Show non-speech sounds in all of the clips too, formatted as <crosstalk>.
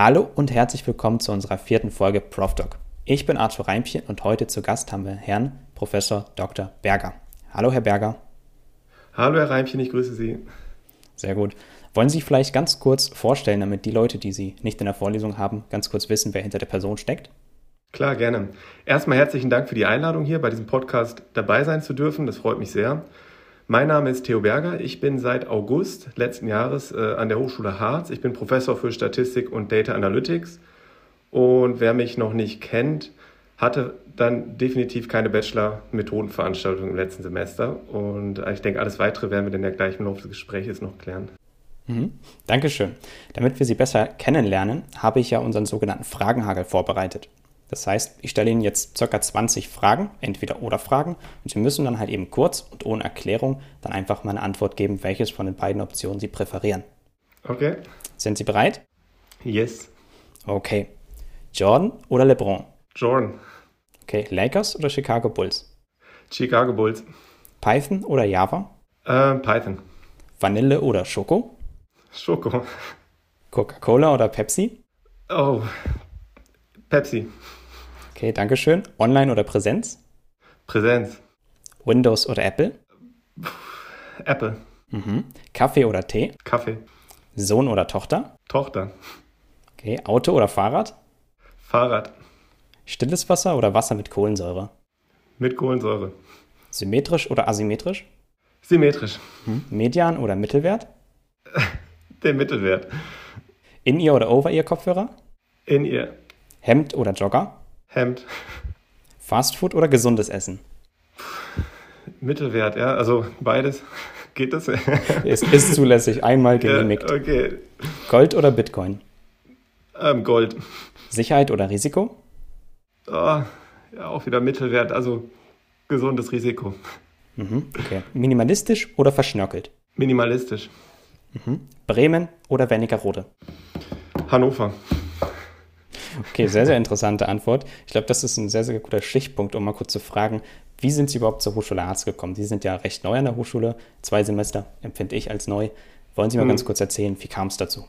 Hallo und herzlich willkommen zu unserer vierten Folge ProfDoc. Ich bin Arthur Reimpchen und heute zu Gast haben wir Herrn Professor Dr. Berger. Hallo, Herr Berger. Hallo, Herr Reimpchen, ich grüße Sie. Sehr gut. Wollen Sie sich vielleicht ganz kurz vorstellen, damit die Leute, die Sie nicht in der Vorlesung haben, ganz kurz wissen, wer hinter der Person steckt? Klar, gerne. Erstmal herzlichen Dank für die Einladung hier bei diesem Podcast dabei sein zu dürfen. Das freut mich sehr. Mein Name ist Theo Berger. Ich bin seit August letzten Jahres äh, an der Hochschule Harz. Ich bin Professor für Statistik und Data Analytics. Und wer mich noch nicht kennt, hatte dann definitiv keine Bachelor-Methodenveranstaltung im letzten Semester. Und ich denke, alles Weitere werden wir dann ja gleich im Laufe des Gesprächs noch klären. Mhm. Dankeschön. Damit wir Sie besser kennenlernen, habe ich ja unseren sogenannten Fragenhagel vorbereitet. Das heißt, ich stelle Ihnen jetzt ca. 20 Fragen, entweder oder Fragen, und Sie müssen dann halt eben kurz und ohne Erklärung dann einfach mal eine Antwort geben, welches von den beiden Optionen Sie präferieren. Okay. Sind Sie bereit? Yes. Okay. Jordan oder LeBron? Jordan. Okay. Lakers oder Chicago Bulls? Chicago Bulls. Python oder Java? Äh, Python. Vanille oder Schoko? Schoko. Coca-Cola oder Pepsi? Oh, Pepsi. Okay, danke schön. Online oder Präsenz? Präsenz. Windows oder Apple? Apple. Mhm. Kaffee oder Tee? Kaffee. Sohn oder Tochter? Tochter. Okay, Auto oder Fahrrad? Fahrrad. Stilles Wasser oder Wasser mit Kohlensäure? Mit Kohlensäure. Symmetrisch oder asymmetrisch? Symmetrisch. Mhm. Median oder Mittelwert? <laughs> Der Mittelwert. In ihr oder over ihr Kopfhörer? In ihr. Hemd oder Jogger? Hemd. Fastfood oder gesundes Essen? Mittelwert, ja. Also beides. <laughs> Geht das? <laughs> Es ist zulässig, einmal genehmigt. Ja, okay. Gold oder Bitcoin? Ähm, Gold. Sicherheit oder Risiko? Oh, ja, auch wieder Mittelwert, also gesundes Risiko. Mhm, okay. Minimalistisch oder verschnörkelt? Minimalistisch. Mhm. Bremen oder Wernigerode? Hannover. Okay, sehr, sehr interessante Antwort. Ich glaube, das ist ein sehr, sehr guter Stichpunkt, um mal kurz zu fragen, wie sind Sie überhaupt zur Hochschule Harz gekommen? Sie sind ja recht neu an der Hochschule, zwei Semester empfinde ich als neu. Wollen Sie mal mhm. ganz kurz erzählen, wie kam es dazu?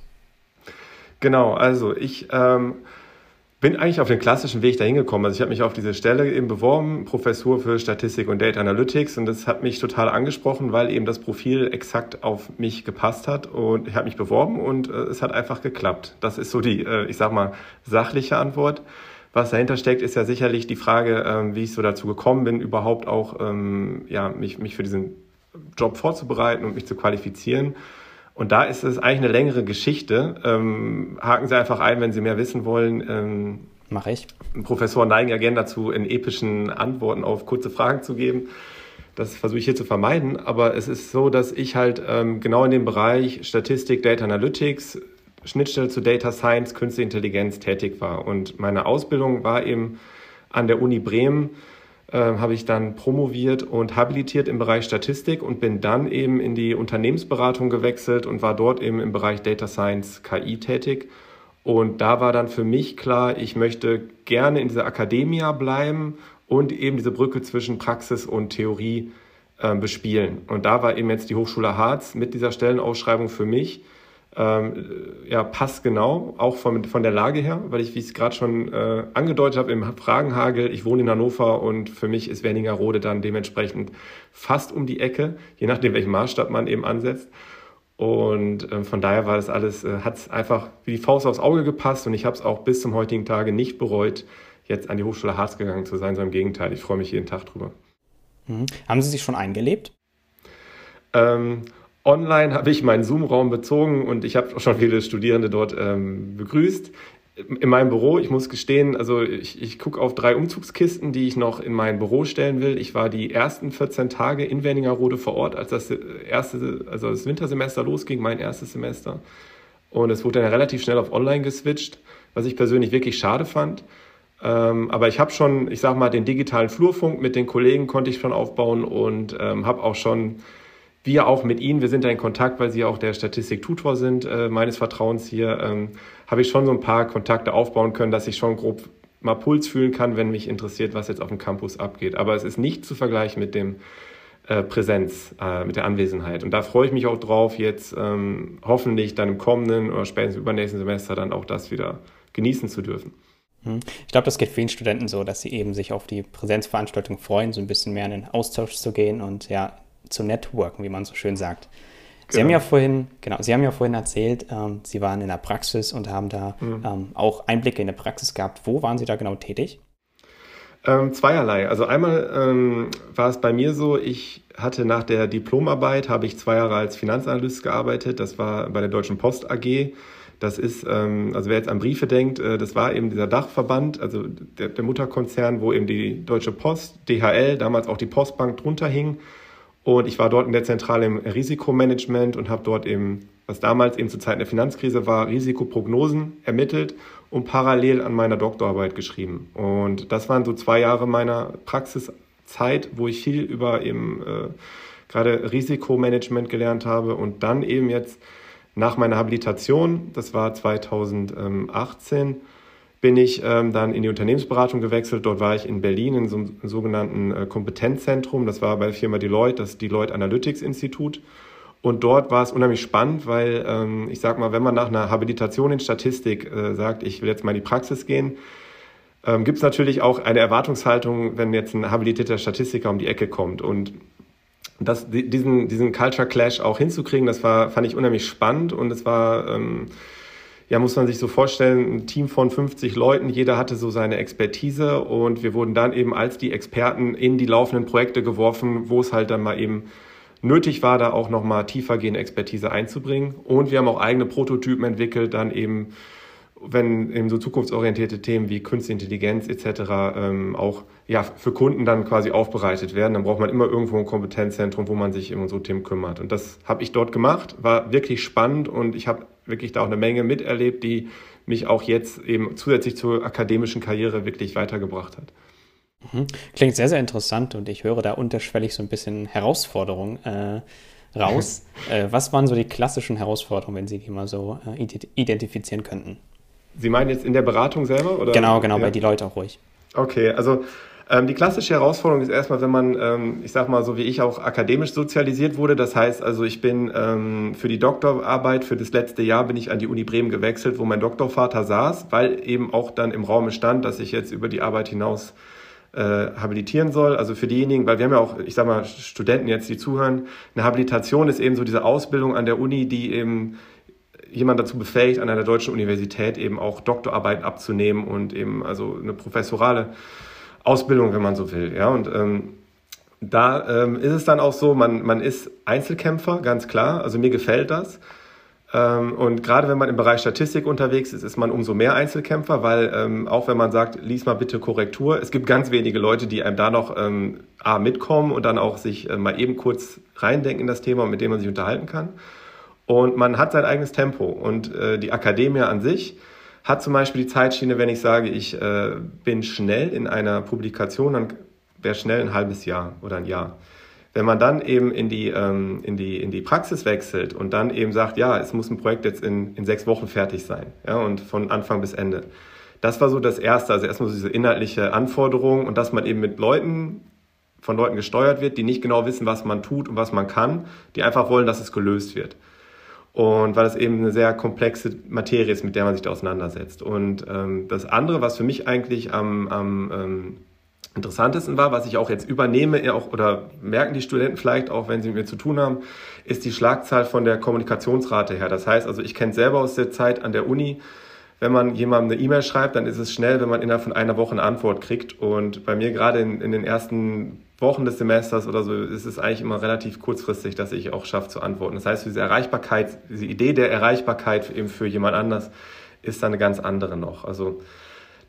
Genau, also ich ähm, bin eigentlich auf den klassischen Weg dahin gekommen. Also ich habe mich auf diese Stelle eben beworben, Professur für Statistik und Data Analytics und das hat mich total angesprochen, weil eben das Profil exakt auf mich gepasst hat und ich habe mich beworben und äh, es hat einfach geklappt. Das ist so die, äh, ich sag mal, sachliche Antwort. Was dahinter steckt, ist ja sicherlich die Frage, ähm, wie ich so dazu gekommen bin, überhaupt auch ähm, ja, mich, mich für diesen Job vorzubereiten und mich zu qualifizieren. Und da ist es eigentlich eine längere Geschichte. Ähm, haken Sie einfach ein, wenn Sie mehr wissen wollen. Ähm, Mache ich. Professoren neigen ja gerne dazu, in epischen Antworten auf kurze Fragen zu geben. Das versuche ich hier zu vermeiden. Aber es ist so, dass ich halt ähm, genau in dem Bereich Statistik, Data Analytics, Schnittstelle zu Data Science, Künstliche Intelligenz tätig war. Und meine Ausbildung war eben an der Uni Bremen äh, habe ich dann promoviert und habilitiert im Bereich Statistik und bin dann eben in die Unternehmensberatung gewechselt und war dort eben im Bereich Data Science KI tätig. Und da war dann für mich klar, ich möchte gerne in dieser Akademie bleiben und eben diese Brücke zwischen Praxis und Theorie äh, bespielen. Und da war eben jetzt die Hochschule Harz mit dieser Stellenausschreibung für mich ähm, ja, passgenau, auch von, von der Lage her, weil ich, wie ich es gerade schon äh, angedeutet habe, im Fragenhagel, ich wohne in Hannover und für mich ist Wernigerode dann dementsprechend fast um die Ecke, je nachdem, welchen Maßstab man eben ansetzt. Und äh, von daher war das alles, äh, hat es einfach wie die Faust aufs Auge gepasst und ich habe es auch bis zum heutigen Tage nicht bereut, jetzt an die Hochschule Harz gegangen zu sein, sondern im Gegenteil, ich freue mich jeden Tag drüber. Mhm. Haben Sie sich schon eingelebt? Ähm, Online habe ich meinen Zoom-Raum bezogen und ich habe auch schon viele Studierende dort ähm, begrüßt. In meinem Büro, ich muss gestehen, also ich, ich gucke auf drei Umzugskisten, die ich noch in mein Büro stellen will. Ich war die ersten 14 Tage in Wernigerode vor Ort, als das erste, also das Wintersemester losging, mein erstes Semester. Und es wurde dann relativ schnell auf Online geswitcht, was ich persönlich wirklich schade fand. Ähm, aber ich habe schon, ich sag mal, den digitalen Flurfunk mit den Kollegen konnte ich schon aufbauen und ähm, habe auch schon wir auch mit Ihnen, wir sind da in Kontakt, weil Sie auch der Statistik-Tutor sind, äh, meines Vertrauens hier, ähm, habe ich schon so ein paar Kontakte aufbauen können, dass ich schon grob mal Puls fühlen kann, wenn mich interessiert, was jetzt auf dem Campus abgeht. Aber es ist nicht zu vergleichen mit dem äh, Präsenz, äh, mit der Anwesenheit. Und da freue ich mich auch drauf, jetzt ähm, hoffentlich dann im kommenden oder spätestens übernächsten Semester dann auch das wieder genießen zu dürfen. Hm. Ich glaube, das geht vielen Studenten so, dass sie eben sich auf die Präsenzveranstaltung freuen, so ein bisschen mehr in den Austausch zu gehen und ja, zu networken, wie man so schön sagt. Sie genau. haben ja vorhin, genau, Sie haben ja vorhin erzählt, ähm, Sie waren in der Praxis und haben da mhm. ähm, auch Einblicke in der Praxis gehabt. Wo waren Sie da genau tätig? Ähm, zweierlei. Also einmal ähm, war es bei mir so, ich hatte nach der Diplomarbeit, habe ich zwei Jahre als Finanzanalyst gearbeitet. Das war bei der Deutschen Post AG. Das ist, ähm, also wer jetzt an Briefe denkt, äh, das war eben dieser Dachverband, also der, der Mutterkonzern, wo eben die Deutsche Post, DHL, damals auch die Postbank drunter hing. Und ich war dort in der Zentrale im Risikomanagement und habe dort eben, was damals eben zu Zeiten der Finanzkrise war, Risikoprognosen ermittelt und parallel an meiner Doktorarbeit geschrieben. Und das waren so zwei Jahre meiner Praxiszeit, wo ich viel über eben äh, gerade Risikomanagement gelernt habe und dann eben jetzt nach meiner Habilitation, das war 2018, bin ich ähm, dann in die Unternehmensberatung gewechselt. Dort war ich in Berlin in so einem sogenannten äh, Kompetenzzentrum. Das war bei der Firma Deloitte, das Deloitte Analytics Institut. Und dort war es unheimlich spannend, weil ähm, ich sag mal, wenn man nach einer Habilitation in Statistik äh, sagt, ich will jetzt mal in die Praxis gehen, ähm, gibt es natürlich auch eine Erwartungshaltung, wenn jetzt ein habilitierter Statistiker um die Ecke kommt. Und das, diesen, diesen Culture Clash auch hinzukriegen, das war, fand ich unheimlich spannend und es war ähm, ja, muss man sich so vorstellen, ein Team von 50 Leuten, jeder hatte so seine Expertise und wir wurden dann eben als die Experten in die laufenden Projekte geworfen, wo es halt dann mal eben nötig war, da auch nochmal tiefergehende Expertise einzubringen. Und wir haben auch eigene Prototypen entwickelt, dann eben, wenn eben so zukunftsorientierte Themen wie Künstliche Intelligenz etc. Ähm, auch ja, für Kunden dann quasi aufbereitet werden, dann braucht man immer irgendwo ein Kompetenzzentrum, wo man sich um so Themen kümmert. Und das habe ich dort gemacht, war wirklich spannend und ich habe wirklich da auch eine Menge miterlebt, die mich auch jetzt eben zusätzlich zur akademischen Karriere wirklich weitergebracht hat. Mhm. Klingt sehr, sehr interessant und ich höre da unterschwellig so ein bisschen Herausforderungen äh, raus. <laughs> äh, was waren so die klassischen Herausforderungen, wenn Sie die mal so äh, identifizieren könnten? Sie meinen jetzt in der Beratung selber? Oder? Genau, genau, ja. bei die Leute auch ruhig. Okay, also ähm, die klassische Herausforderung ist erstmal, wenn man, ähm, ich sag mal, so wie ich auch akademisch sozialisiert wurde. Das heißt also, ich bin ähm, für die Doktorarbeit, für das letzte Jahr bin ich an die Uni Bremen gewechselt, wo mein Doktorvater saß, weil eben auch dann im Raum stand, dass ich jetzt über die Arbeit hinaus äh, habilitieren soll. Also für diejenigen, weil wir haben ja auch, ich sag mal, Studenten jetzt, die zuhören, eine Habilitation ist eben so diese Ausbildung an der Uni, die eben jemand dazu befähigt, an einer deutschen Universität eben auch Doktorarbeiten abzunehmen und eben also eine professorale Ausbildung, wenn man so will. Ja, und ähm, da ähm, ist es dann auch so, man, man ist Einzelkämpfer, ganz klar. Also mir gefällt das. Ähm, und gerade wenn man im Bereich Statistik unterwegs ist, ist man umso mehr Einzelkämpfer, weil ähm, auch wenn man sagt, lies mal bitte Korrektur, es gibt ganz wenige Leute, die einem da noch ähm, A mitkommen und dann auch sich äh, mal eben kurz reindenken in das Thema, mit dem man sich unterhalten kann. Und man hat sein eigenes Tempo. Und äh, die Akademie an sich hat zum Beispiel die Zeitschiene, wenn ich sage, ich äh, bin schnell in einer Publikation, dann wäre schnell ein halbes Jahr oder ein Jahr. Wenn man dann eben in die, ähm, in, die, in die Praxis wechselt und dann eben sagt, ja, es muss ein Projekt jetzt in, in sechs Wochen fertig sein ja, und von Anfang bis Ende. Das war so das Erste, also erstmal so diese inhaltliche Anforderung und dass man eben mit Leuten, von Leuten gesteuert wird, die nicht genau wissen, was man tut und was man kann, die einfach wollen, dass es gelöst wird. Und weil es eben eine sehr komplexe Materie ist, mit der man sich da auseinandersetzt. Und ähm, das andere, was für mich eigentlich am, am ähm, interessantesten war, was ich auch jetzt übernehme, auch, oder merken die Studenten vielleicht auch, wenn sie mit mir zu tun haben, ist die Schlagzahl von der Kommunikationsrate her. Das heißt also, ich kenne selber aus der Zeit an der Uni, wenn man jemandem eine E-Mail schreibt, dann ist es schnell, wenn man innerhalb von einer Woche eine Antwort kriegt. Und bei mir gerade in, in den ersten Wochen des Semesters oder so ist es eigentlich immer relativ kurzfristig, dass ich auch schaffe zu antworten. Das heißt, diese Erreichbarkeit, diese Idee der Erreichbarkeit eben für jemand anders ist dann eine ganz andere noch. Also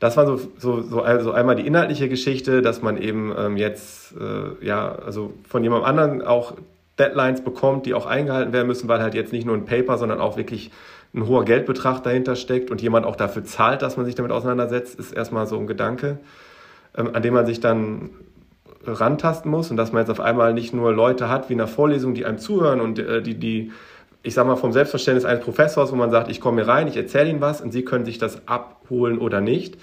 das war so, so, so also einmal die inhaltliche Geschichte, dass man eben ähm, jetzt äh, ja also von jemand anderen auch Deadlines bekommt, die auch eingehalten werden müssen, weil halt jetzt nicht nur ein Paper, sondern auch wirklich ein hoher Geldbetrag dahinter steckt und jemand auch dafür zahlt, dass man sich damit auseinandersetzt, ist erstmal so ein Gedanke, ähm, an dem man sich dann rantasten muss und dass man jetzt auf einmal nicht nur Leute hat wie in einer Vorlesung, die einem zuhören und äh, die, die, ich sag mal, vom Selbstverständnis eines Professors, wo man sagt, ich komme hier rein, ich erzähle Ihnen was und Sie können sich das abholen oder nicht.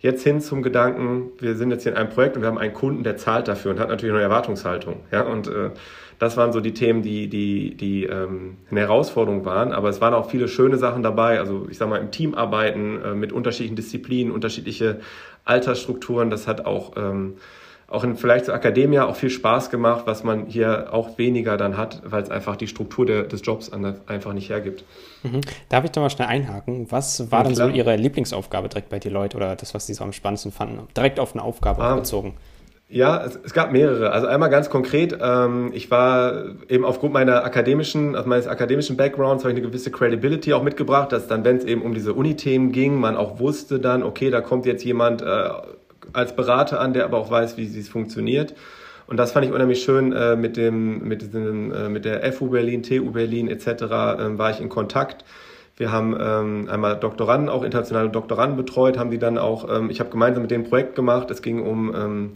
jetzt hin zum Gedanken, wir sind jetzt hier in einem Projekt und wir haben einen Kunden, der zahlt dafür und hat natürlich eine Erwartungshaltung. Ja, und äh, das waren so die Themen, die, die, die ähm, eine Herausforderung waren. Aber es waren auch viele schöne Sachen dabei. Also ich sag mal, im Team arbeiten äh, mit unterschiedlichen Disziplinen, unterschiedliche Altersstrukturen. Das hat auch ähm, auch in vielleicht zur Akademie auch viel Spaß gemacht, was man hier auch weniger dann hat, weil es einfach die Struktur der, des Jobs einfach nicht hergibt. Mhm. Darf ich da mal schnell einhaken? Was war ja, denn so Ihre Lieblingsaufgabe direkt bei Deloitte oder das, was Sie so am spannendsten fanden? Direkt auf eine Aufgabe ah, bezogen. Ja, es, es, gab mehrere. Also einmal ganz konkret, ähm, ich war eben aufgrund meiner akademischen, also meines akademischen Backgrounds, habe ich eine gewisse Credibility auch mitgebracht, dass dann, wenn es eben um diese Uni-Themen ging, man auch wusste dann, okay, da kommt jetzt jemand äh, als Berater an, der aber auch weiß, wie es funktioniert. Und das fand ich unheimlich schön äh, mit dem, mit diesem, äh, mit der FU Berlin, TU Berlin etc. Äh, war ich in Kontakt. Wir haben ähm, einmal Doktoranden, auch internationale Doktoranden betreut, haben die dann auch, ähm, ich habe gemeinsam mit denen ein Projekt gemacht. Es ging um ähm,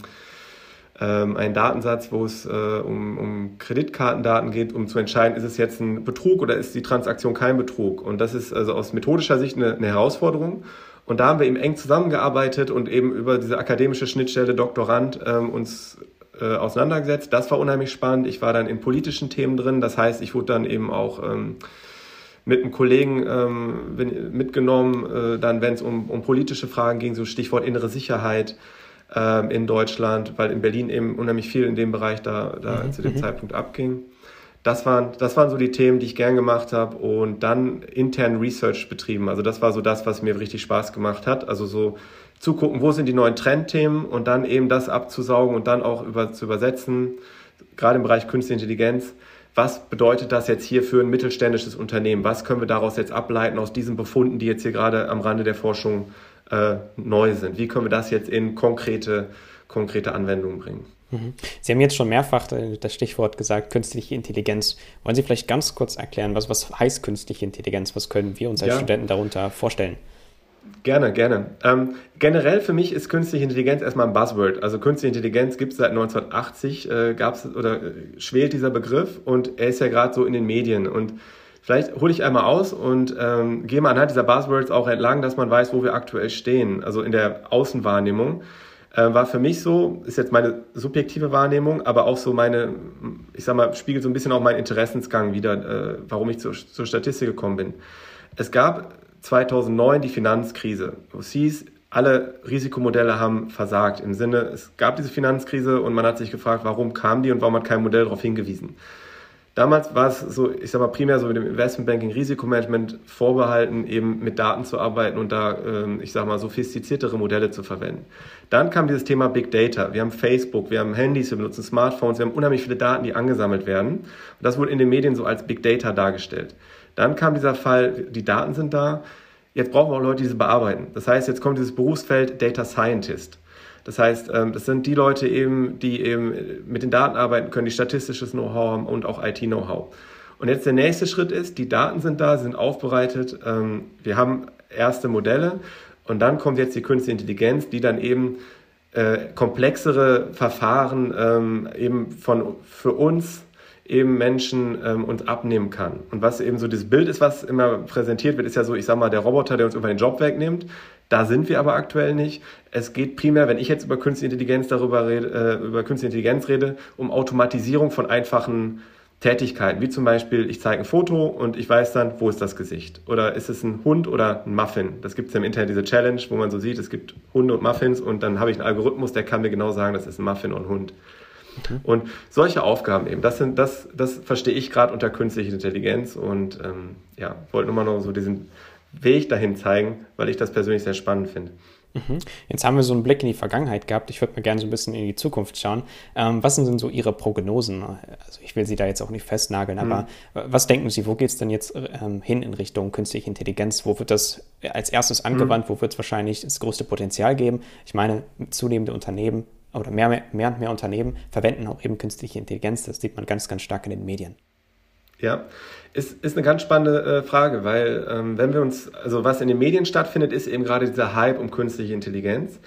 ähm, einen Datensatz, wo es äh, um, um Kreditkartendaten geht, um zu entscheiden, ist es jetzt ein Betrug oder ist die Transaktion kein Betrug. Und das ist also aus methodischer Sicht eine, eine Herausforderung. Und da haben wir eben eng zusammengearbeitet und eben über diese akademische Schnittstelle Doktorand ähm, uns äh, auseinandergesetzt. Das war unheimlich spannend. Ich war dann in politischen Themen drin. Das heißt, ich wurde dann eben auch ähm, mit einem Kollegen ähm, mitgenommen, äh, dann wenn es um, um politische Fragen ging, so Stichwort innere Sicherheit ähm, in Deutschland, weil in Berlin eben unheimlich viel in dem Bereich da, da mhm. zu dem mhm. Zeitpunkt abging. Das waren, das waren so die Themen, die ich gern gemacht habe und dann intern Research betrieben. Also das war so das, was mir richtig Spaß gemacht hat. Also so zugucken, wo sind die neuen Trendthemen und dann eben das abzusaugen und dann auch über, zu übersetzen, gerade im Bereich Künstliche Intelligenz. Was bedeutet das jetzt hier für ein mittelständisches Unternehmen? Was können wir daraus jetzt ableiten aus diesen Befunden, die jetzt hier gerade am Rande der Forschung äh, neu sind? Wie können wir das jetzt in konkrete, konkrete Anwendungen bringen? Sie haben jetzt schon mehrfach das Stichwort gesagt, künstliche Intelligenz. Wollen Sie vielleicht ganz kurz erklären, was, was heißt künstliche Intelligenz? Was können wir uns als ja. Studenten darunter vorstellen? Gerne, gerne. Ähm, generell für mich ist künstliche Intelligenz erstmal ein Buzzword. Also künstliche Intelligenz gibt es seit 1980, äh, gab es oder äh, schwelt dieser Begriff und er ist ja gerade so in den Medien. Und vielleicht hole ich einmal aus und ähm, gehe mal anhand dieser Buzzwords auch entlang, dass man weiß, wo wir aktuell stehen, also in der Außenwahrnehmung äh, war für mich so, ist jetzt meine subjektive Wahrnehmung, aber auch so meine, ich sag mal, spiegelt so ein bisschen auch meinen Interessensgang wieder, äh, warum ich zur, zur Statistik gekommen bin. Es gab 2009 die Finanzkrise, wo es hieß, alle Risikomodelle haben versagt. Im Sinne, es gab diese Finanzkrise und man hat sich gefragt, warum kam die und warum hat kein Modell darauf hingewiesen. Damals war es so, ich sag mal, primär so mit dem Investmentbanking, Risikomanagement vorbehalten, eben mit Daten zu arbeiten und da, ähm, ich sag mal, sophistiziertere Modelle zu verwenden. Dann kam dieses Thema Big Data. Wir haben Facebook, wir haben Handys, wir benutzen Smartphones, wir haben unheimlich viele Daten, die angesammelt werden. Und das wurde in den Medien so als Big Data dargestellt. Dann kam dieser Fall, die Daten sind da. Jetzt brauchen wir auch Leute, die sie bearbeiten. Das heißt, jetzt kommt dieses Berufsfeld Data Scientist. Das heißt, ähm, das sind die Leute eben, die eben mit den Daten arbeiten können, die statistisches Know-how haben und auch IT-Know-how. Und jetzt der nächste Schritt ist, die Daten sind da, sind aufbereitet, ähm, wir haben erste Modelle und dann kommt jetzt die künstliche Intelligenz, die dann eben äh, komplexere Verfahren ähm, eben von für uns eben Menschen ähm, uns abnehmen kann. Und was eben so dieses Bild ist, was immer präsentiert wird, ist ja so, ich sag mal, der Roboter, der uns über den Job wegnimmt. Da sind wir aber aktuell nicht. Es geht primär, wenn ich jetzt über künstliche Intelligenz darüber rede, äh, über künstliche Intelligenz rede, um Automatisierung von einfachen Tätigkeiten, wie zum Beispiel, ich zeige ein Foto und ich weiß dann, wo ist das Gesicht? Oder ist es ein Hund oder ein Muffin? Das gibt es ja im Internet, diese Challenge, wo man so sieht, es gibt Hunde und Muffins und dann habe ich einen Algorithmus, der kann mir genau sagen, das ist ein Muffin und ein Hund. Okay. Und solche Aufgaben eben, das, sind, das, das verstehe ich gerade unter künstlicher Intelligenz und ähm, ja, wollte nur mal noch so diesen Weg dahin zeigen, weil ich das persönlich sehr spannend finde. Mhm. Jetzt haben wir so einen Blick in die Vergangenheit gehabt. Ich würde mal gerne so ein bisschen in die Zukunft schauen. Ähm, was sind denn so Ihre Prognosen? Also ich will Sie da jetzt auch nicht festnageln, aber mhm. was denken Sie, wo geht es denn jetzt ähm, hin in Richtung künstliche Intelligenz? Wo wird das als erstes angewandt? Mhm. Wo wird es wahrscheinlich das größte Potenzial geben? Ich meine, zunehmende Unternehmen oder mehr, mehr und mehr Unternehmen verwenden auch eben künstliche Intelligenz. Das sieht man ganz, ganz stark in den Medien. Ja, ist, ist eine ganz spannende äh, Frage, weil ähm, wenn wir uns, also was in den Medien stattfindet, ist eben gerade dieser Hype um künstliche Intelligenz.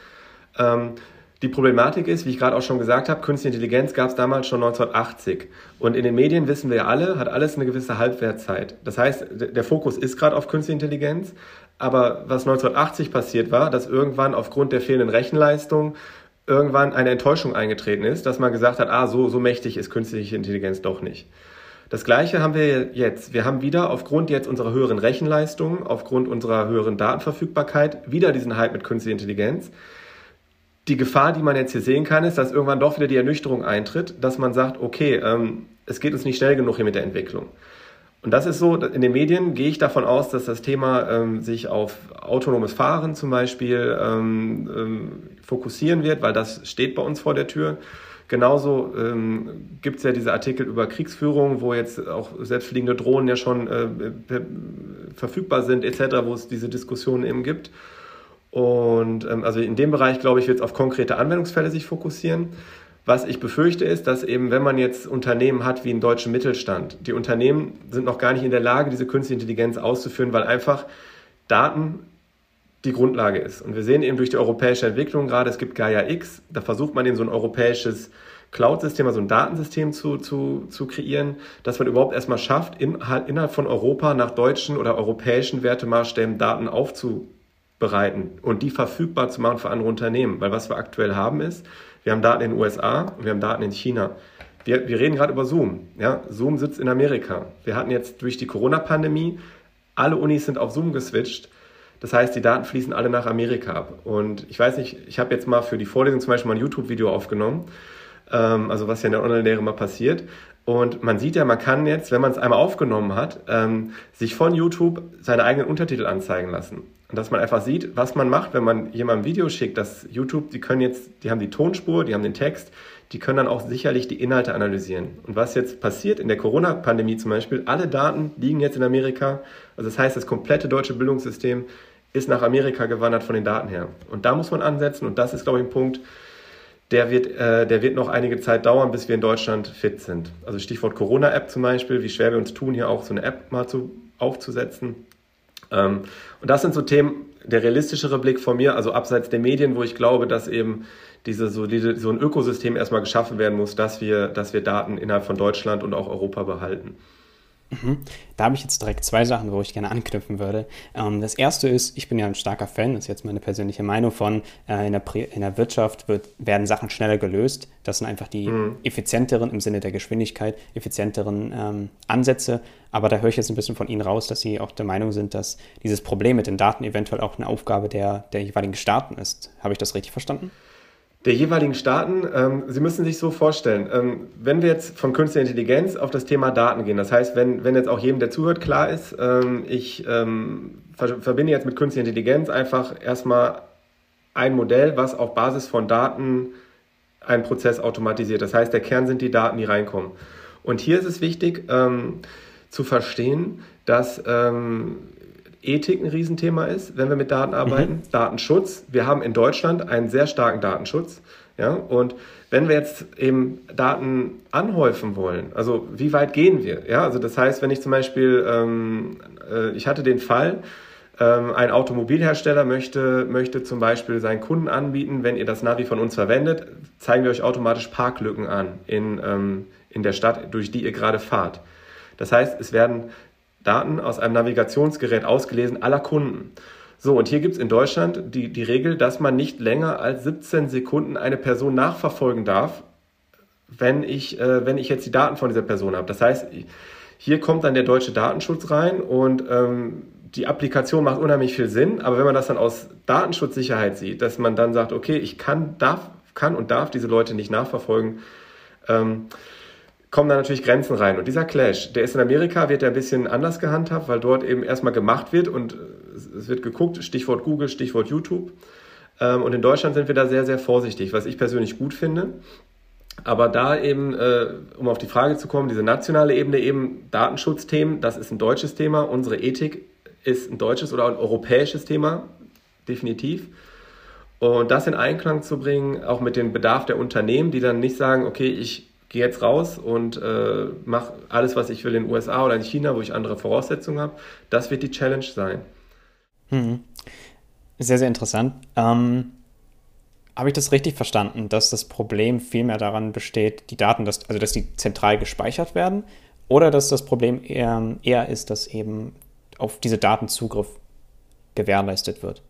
Ähm, die Problematik ist, wie ich gerade auch schon gesagt habe, künstliche Intelligenz gab es damals schon 1980. Und in den Medien wissen wir ja alle, hat alles eine gewisse Halbwertzeit. Das heißt, der Fokus ist gerade auf künstliche Intelligenz, Aber was 1980 passiert war, dass irgendwann aufgrund der fehlenden Rechenleistung irgendwann eine Enttäuschung eingetreten ist, dass man gesagt hat, ah, so, so mächtig ist künstliche Intelligenz doch nicht. Das gleiche haben wir jetzt. Wir haben wieder aufgrund jetzt unserer höheren Rechenleistung, aufgrund unserer höheren Datenverfügbarkeit wieder diesen Hype mit künstlicher Intelligenz. Die Gefahr, die man jetzt hier sehen kann, ist, dass irgendwann doch wieder die Ernüchterung eintritt, dass man sagt, okay, ähm, es geht uns nicht schnell genug hier mit der Entwicklung. Und das ist so, in den Medien gehe ich davon aus, dass das Thema ähm, sich auf autonomes Fahren zum Beispiel ähm, ähm, fokussieren wird, weil das steht bei uns vor der Tür. Genauso ähm, gibt es ja diese Artikel über Kriegsführung, wo jetzt auch selbstfliegende Drohnen ja schon äh, verfügbar sind, etc., wo es diese Diskussionen eben gibt. Und ähm, also in dem Bereich, glaube ich, wird es auf konkrete Anwendungsfälle sich fokussieren. Was ich befürchte ist, dass eben, wenn man jetzt Unternehmen hat wie einen deutschen Mittelstand, die Unternehmen sind noch gar nicht in der Lage, diese künstliche Intelligenz auszuführen, weil einfach Daten die Grundlage ist. Und wir sehen eben durch die europäische Entwicklung gerade, es gibt Gaia X, da versucht man eben so ein europäisches Cloud-System, also ein Datensystem zu, zu, zu kreieren, dass man überhaupt erstmal schafft, in, halt innerhalb von Europa nach deutschen oder europäischen Wertemaßstäben Daten aufzubereiten und die verfügbar zu machen für andere Unternehmen. Weil was wir aktuell haben ist, wir haben Daten in den USA und wir haben Daten in China. Wir, wir reden gerade über Zoom. Ja? Zoom sitzt in Amerika. Wir hatten jetzt durch die Corona-Pandemie, alle Unis sind auf Zoom geswitcht das heißt, die Daten fließen alle nach Amerika ab. Und ich weiß nicht, ich habe jetzt mal für die Vorlesung zum Beispiel mal ein YouTube-Video aufgenommen, ähm, also was ja in der Online-Lehre mal passiert. Und man sieht ja, man kann jetzt, wenn man es einmal aufgenommen hat, ähm, sich von YouTube seine eigenen Untertitel anzeigen lassen. Und dass man einfach sieht, was man macht, wenn man jemandem ein Video schickt, dass YouTube, die können jetzt, die haben die Tonspur, die haben den Text, die können dann auch sicherlich die Inhalte analysieren. Und was jetzt passiert in der Corona-Pandemie zum Beispiel, alle Daten liegen jetzt in Amerika. Also das heißt, das komplette deutsche Bildungssystem ist nach Amerika gewandert von den Daten her. Und da muss man ansetzen und das ist, glaube ich, ein Punkt, der wird, äh, der wird noch einige Zeit dauern, bis wir in Deutschland fit sind. Also Stichwort Corona-App zum Beispiel, wie schwer wir uns tun, hier auch so eine App mal zu, aufzusetzen. Ähm, und das sind so Themen, der realistischere Blick von mir, also abseits der Medien, wo ich glaube, dass eben diese, so, diese, so ein Ökosystem erstmal geschaffen werden muss, dass wir, dass wir Daten innerhalb von Deutschland und auch Europa behalten. Mhm. Da habe ich jetzt direkt zwei Sachen, wo ich gerne anknüpfen würde. Ähm, das erste ist, ich bin ja ein starker Fan, das ist jetzt meine persönliche Meinung von, äh, in, der in der Wirtschaft wird, werden Sachen schneller gelöst. Das sind einfach die mhm. effizienteren, im Sinne der Geschwindigkeit, effizienteren ähm, Ansätze. Aber da höre ich jetzt ein bisschen von Ihnen raus, dass Sie auch der Meinung sind, dass dieses Problem mit den Daten eventuell auch eine Aufgabe der, der jeweiligen Staaten ist. Habe ich das richtig verstanden? Der jeweiligen Staaten. Ähm, Sie müssen sich so vorstellen, ähm, wenn wir jetzt von künstlicher Intelligenz auf das Thema Daten gehen, das heißt, wenn, wenn jetzt auch jedem, der zuhört, klar ist, ähm, ich ähm, ver verbinde jetzt mit künstlicher Intelligenz einfach erstmal ein Modell, was auf Basis von Daten einen Prozess automatisiert. Das heißt, der Kern sind die Daten, die reinkommen. Und hier ist es wichtig ähm, zu verstehen, dass ähm, Ethik ein Riesenthema ist, wenn wir mit Daten arbeiten. Mhm. Datenschutz. Wir haben in Deutschland einen sehr starken Datenschutz. Ja, und wenn wir jetzt eben Daten anhäufen wollen, also wie weit gehen wir? Ja, also das heißt, wenn ich zum Beispiel, ähm, äh, ich hatte den Fall, ähm, ein Automobilhersteller möchte, möchte zum Beispiel seinen Kunden anbieten, wenn ihr das Navi von uns verwendet, zeigen wir euch automatisch Parklücken an in, ähm, in der Stadt, durch die ihr gerade fahrt. Das heißt, es werden Daten aus einem Navigationsgerät ausgelesen aller Kunden. So, und hier gibt es in Deutschland die, die Regel, dass man nicht länger als 17 Sekunden eine Person nachverfolgen darf, wenn ich, äh, wenn ich jetzt die Daten von dieser Person habe. Das heißt, hier kommt dann der deutsche Datenschutz rein und ähm, die Applikation macht unheimlich viel Sinn, aber wenn man das dann aus Datenschutzsicherheit sieht, dass man dann sagt, okay, ich kann, darf, kann und darf diese Leute nicht nachverfolgen, ähm, kommen da natürlich Grenzen rein. Und dieser Clash, der ist in Amerika, wird ja ein bisschen anders gehandhabt, weil dort eben erstmal gemacht wird und es wird geguckt, Stichwort Google, Stichwort YouTube. Ähm, und in Deutschland sind wir da sehr, sehr vorsichtig, was ich persönlich gut finde. Aber da eben, äh, um auf die Frage zu kommen, diese nationale Ebene eben Datenschutzthemen, das ist ein deutsches Thema. Unsere Ethik ist ein deutsches oder ein europäisches Thema, definitiv. Und das in Einklang zu bringen, auch mit dem Bedarf der Unternehmen, die dann nicht sagen, okay, ich gehe jetzt raus und äh, mache alles, was ich will in den USA oder in China, wo ich andere Voraussetzungen habe. Das wird die Challenge sein. Hm. Sehr, sehr interessant. Ähm, habe ich das richtig verstanden, dass das Problem vielmehr daran besteht, die Daten, dass, also dass die zentral gespeichert werden, oder dass das Problem eher, eher ist, dass eben auf diese Daten Zugriff gewährleistet wird?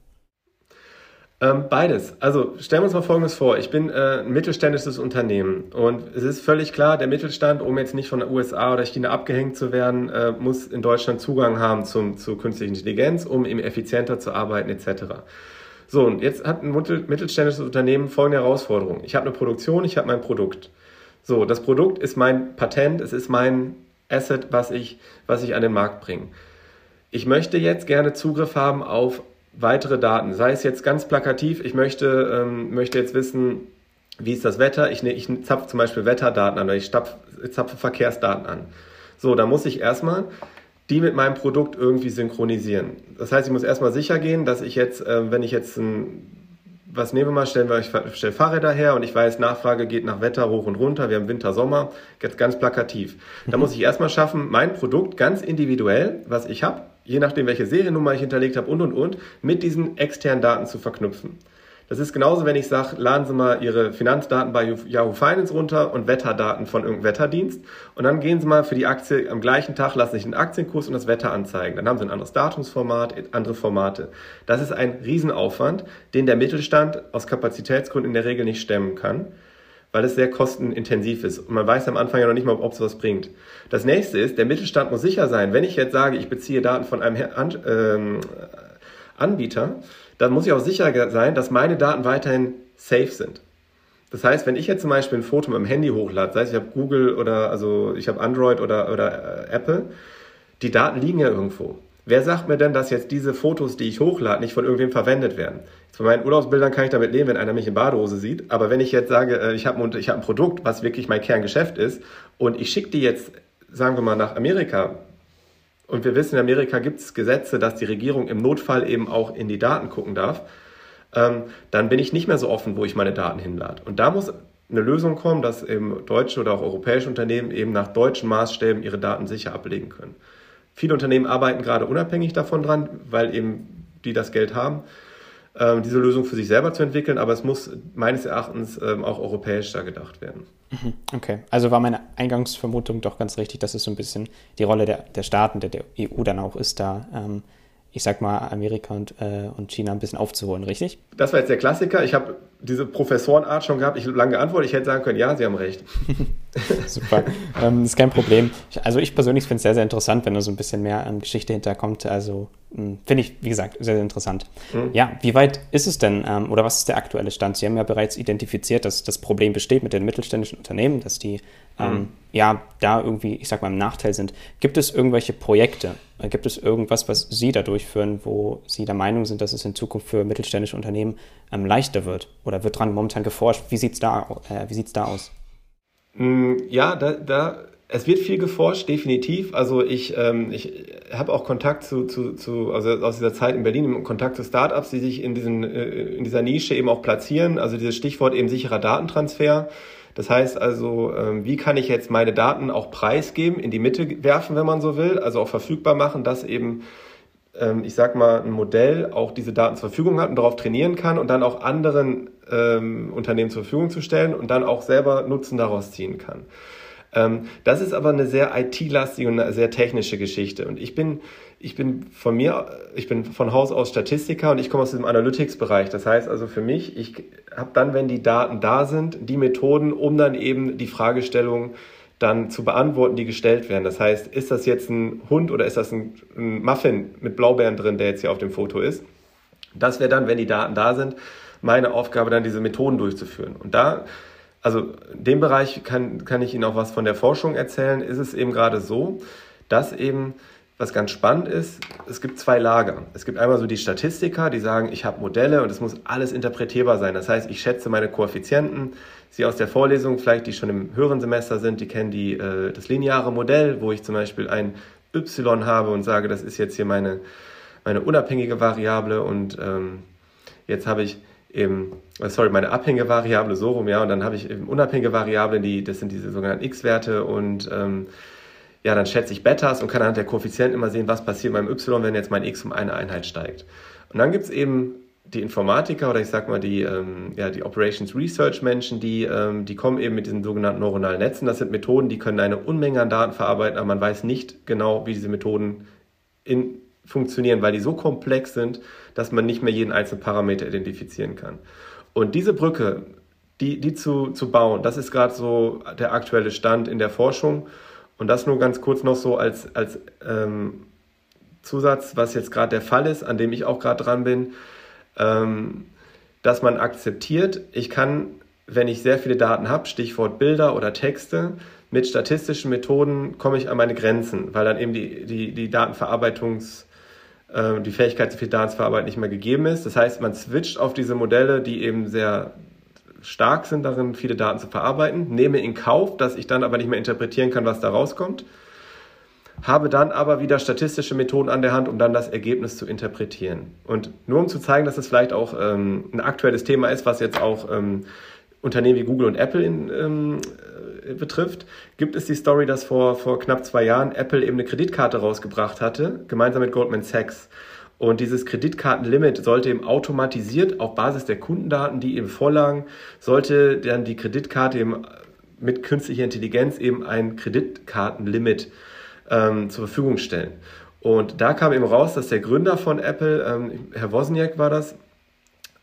Ähm, beides. Also stellen wir uns mal Folgendes vor. Ich bin äh, ein mittelständisches Unternehmen und es ist völlig klar, der Mittelstand, um jetzt nicht von der USA oder China abgehängt zu werden, äh, muss in Deutschland Zugang haben zum, zu künstlicher Intelligenz, um eben effizienter zu arbeiten etc. So, und jetzt hat ein mittelständisches Unternehmen folgende Herausforderung. Ich habe eine Produktion, ich habe mein Produkt. So, das Produkt ist mein Patent, es ist mein Asset, was ich, was ich an den Markt bringe. Ich möchte jetzt gerne Zugriff haben auf weitere Daten, sei es jetzt ganz plakativ, ich möchte, ähm, möchte jetzt wissen, wie ist das Wetter, ich, ne, ich zapfe zum Beispiel Wetterdaten an oder ich stapf, zapfe Verkehrsdaten an. So, da muss ich erstmal die mit meinem Produkt irgendwie synchronisieren. Das heißt, ich muss erstmal sicher gehen, dass ich jetzt, äh, wenn ich jetzt ein, was nehmen wir mal, stellen wir, ich stelle Fahrräder her und ich weiß, Nachfrage geht nach Wetter hoch und runter, wir haben Winter, Sommer, jetzt ganz plakativ. Da muss ich erstmal schaffen, mein Produkt ganz individuell, was ich habe, je nachdem, welche Seriennummer ich hinterlegt habe und und und, mit diesen externen Daten zu verknüpfen. Das ist genauso, wenn ich sage, laden Sie mal Ihre Finanzdaten bei Yahoo Finance runter und Wetterdaten von irgendeinem Wetterdienst. Und dann gehen Sie mal für die Aktie am gleichen Tag, lassen sich den Aktienkurs und das Wetter anzeigen. Dann haben Sie ein anderes Datumsformat, andere Formate. Das ist ein Riesenaufwand, den der Mittelstand aus Kapazitätsgründen in der Regel nicht stemmen kann weil es sehr kostenintensiv ist. Und man weiß am Anfang ja noch nicht mal, ob es was bringt. Das nächste ist, der Mittelstand muss sicher sein, wenn ich jetzt sage, ich beziehe Daten von einem ähm, Anbieter, dann muss ich auch sicher sein, dass meine Daten weiterhin safe sind. Das heißt, wenn ich jetzt zum Beispiel ein Foto mit dem Handy hochlade, sei es ich habe Google oder also ich habe Android oder, oder äh, Apple, die Daten liegen ja irgendwo. Wer sagt mir denn, dass jetzt diese Fotos, die ich hochlade, nicht von irgendwem verwendet werden? Von meinen Urlaubsbildern kann ich damit leben, wenn einer mich in Badehose sieht. Aber wenn ich jetzt sage, äh, ich habe ich hab ein Produkt, was wirklich mein Kerngeschäft ist, und ich schicke die jetzt, sagen wir mal, nach Amerika, und wir wissen, in Amerika gibt es Gesetze, dass die Regierung im Notfall eben auch in die Daten gucken darf. Ähm, dann bin ich nicht mehr so offen, wo ich meine Daten hinlade. Und da muss eine Lösung kommen, dass eben deutsche oder auch europäische Unternehmen eben nach deutschen Maßstäben ihre Daten sicher ablegen können. Viele Unternehmen arbeiten gerade unabhängig davon dran, weil eben die das Geld haben, ähm, diese Lösung für sich selber zu entwickeln, aber es muss meines Erachtens ähm, auch europäisch da gedacht werden. Mhm. Okay, also war meine Eingangsvermutung doch ganz richtig, dass es so ein bisschen die Rolle der, der Staaten, der, der EU dann auch ist, da, ähm, ich sag mal, Amerika und, äh, und China ein bisschen aufzuholen, richtig? Das war jetzt der Klassiker. Ich habe diese Professorenart schon gehabt. Ich habe lange geantwortet. Ich hätte sagen können, ja, Sie haben recht. <laughs> <laughs> Super, ähm, ist kein Problem. Also ich persönlich finde es sehr, sehr interessant, wenn da so ein bisschen mehr an Geschichte hinterkommt. Also hm, finde ich, wie gesagt, sehr, sehr interessant. Mhm. Ja, wie weit ist es denn ähm, oder was ist der aktuelle Stand? Sie haben ja bereits identifiziert, dass das Problem besteht mit den mittelständischen Unternehmen, dass die ähm, mhm. ja da irgendwie, ich sag mal, im Nachteil sind. Gibt es irgendwelche Projekte? Äh, gibt es irgendwas, was Sie da durchführen, wo Sie der Meinung sind, dass es in Zukunft für mittelständische Unternehmen ähm, leichter wird? Oder wird dran momentan geforscht? Wie sieht es da, äh, da aus? Mm, ja, da, da, es wird viel geforscht, definitiv. Also ich, ähm, ich habe auch Kontakt zu, zu, zu, also aus dieser Zeit in Berlin, Kontakt zu Startups, die sich in, diesen, äh, in dieser Nische eben auch platzieren. Also dieses Stichwort eben sicherer Datentransfer. Das heißt also, ähm, wie kann ich jetzt meine Daten auch preisgeben, in die Mitte werfen, wenn man so will, also auch verfügbar machen, dass eben ähm, ich sag mal, ein Modell auch diese Daten zur Verfügung hat und darauf trainieren kann und dann auch anderen ähm, Unternehmen zur Verfügung zu stellen und dann auch selber Nutzen daraus ziehen kann. Ähm, das ist aber eine sehr IT-lastige und eine sehr technische Geschichte. Und ich bin, ich bin von mir, ich bin von Haus aus Statistiker und ich komme aus dem Analytics-Bereich. Das heißt also für mich, ich habe dann, wenn die Daten da sind, die Methoden, um dann eben die Fragestellung dann zu beantworten, die gestellt werden. Das heißt, ist das jetzt ein Hund oder ist das ein, ein Muffin mit Blaubeeren drin, der jetzt hier auf dem Foto ist? Das wäre dann, wenn die Daten da sind, meine Aufgabe, dann diese Methoden durchzuführen. Und da, also in dem Bereich kann, kann ich Ihnen auch was von der Forschung erzählen, ist es eben gerade so, dass eben was ganz spannend ist, es gibt zwei Lager. Es gibt einmal so die Statistiker, die sagen, ich habe Modelle und es muss alles interpretierbar sein. Das heißt, ich schätze meine Koeffizienten. Sie aus der Vorlesung, vielleicht die schon im höheren Semester sind, die kennen die, äh, das lineare Modell, wo ich zum Beispiel ein y habe und sage, das ist jetzt hier meine, meine unabhängige Variable und ähm, jetzt habe ich eben, äh, sorry, meine abhängige Variable so rum, ja, und dann habe ich eben unabhängige Variablen, die, das sind diese sogenannten x-Werte und ähm, ja, dann schätze ich Betas und kann anhand der Koeffizienten immer sehen, was passiert beim Y, wenn jetzt mein X um eine Einheit steigt. Und dann gibt es eben die Informatiker oder ich sag mal die, ähm, ja, die Operations Research Menschen, die, ähm, die kommen eben mit diesen sogenannten neuronalen Netzen. Das sind Methoden, die können eine Unmenge an Daten verarbeiten, aber man weiß nicht genau, wie diese Methoden in funktionieren, weil die so komplex sind, dass man nicht mehr jeden einzelnen Parameter identifizieren kann. Und diese Brücke, die, die zu, zu bauen, das ist gerade so der aktuelle Stand in der Forschung. Und das nur ganz kurz noch so als, als ähm, Zusatz, was jetzt gerade der Fall ist, an dem ich auch gerade dran bin, ähm, dass man akzeptiert, ich kann, wenn ich sehr viele Daten habe, Stichwort Bilder oder Texte, mit statistischen Methoden komme ich an meine Grenzen, weil dann eben die, die, die Datenverarbeitungs- äh, die Fähigkeit, so viel Daten zu verarbeiten, nicht mehr gegeben ist. Das heißt, man switcht auf diese Modelle, die eben sehr stark sind darin, viele Daten zu verarbeiten, nehme in Kauf, dass ich dann aber nicht mehr interpretieren kann, was da rauskommt, habe dann aber wieder statistische Methoden an der Hand, um dann das Ergebnis zu interpretieren. Und nur um zu zeigen, dass es vielleicht auch ähm, ein aktuelles Thema ist, was jetzt auch ähm, Unternehmen wie Google und Apple in, ähm, äh, betrifft, gibt es die Story, dass vor, vor knapp zwei Jahren Apple eben eine Kreditkarte rausgebracht hatte, gemeinsam mit Goldman Sachs. Und dieses Kreditkartenlimit sollte eben automatisiert auf Basis der Kundendaten, die eben vorlagen, sollte dann die Kreditkarte eben mit künstlicher Intelligenz eben ein Kreditkartenlimit ähm, zur Verfügung stellen. Und da kam eben raus, dass der Gründer von Apple, ähm, Herr Wozniak war das,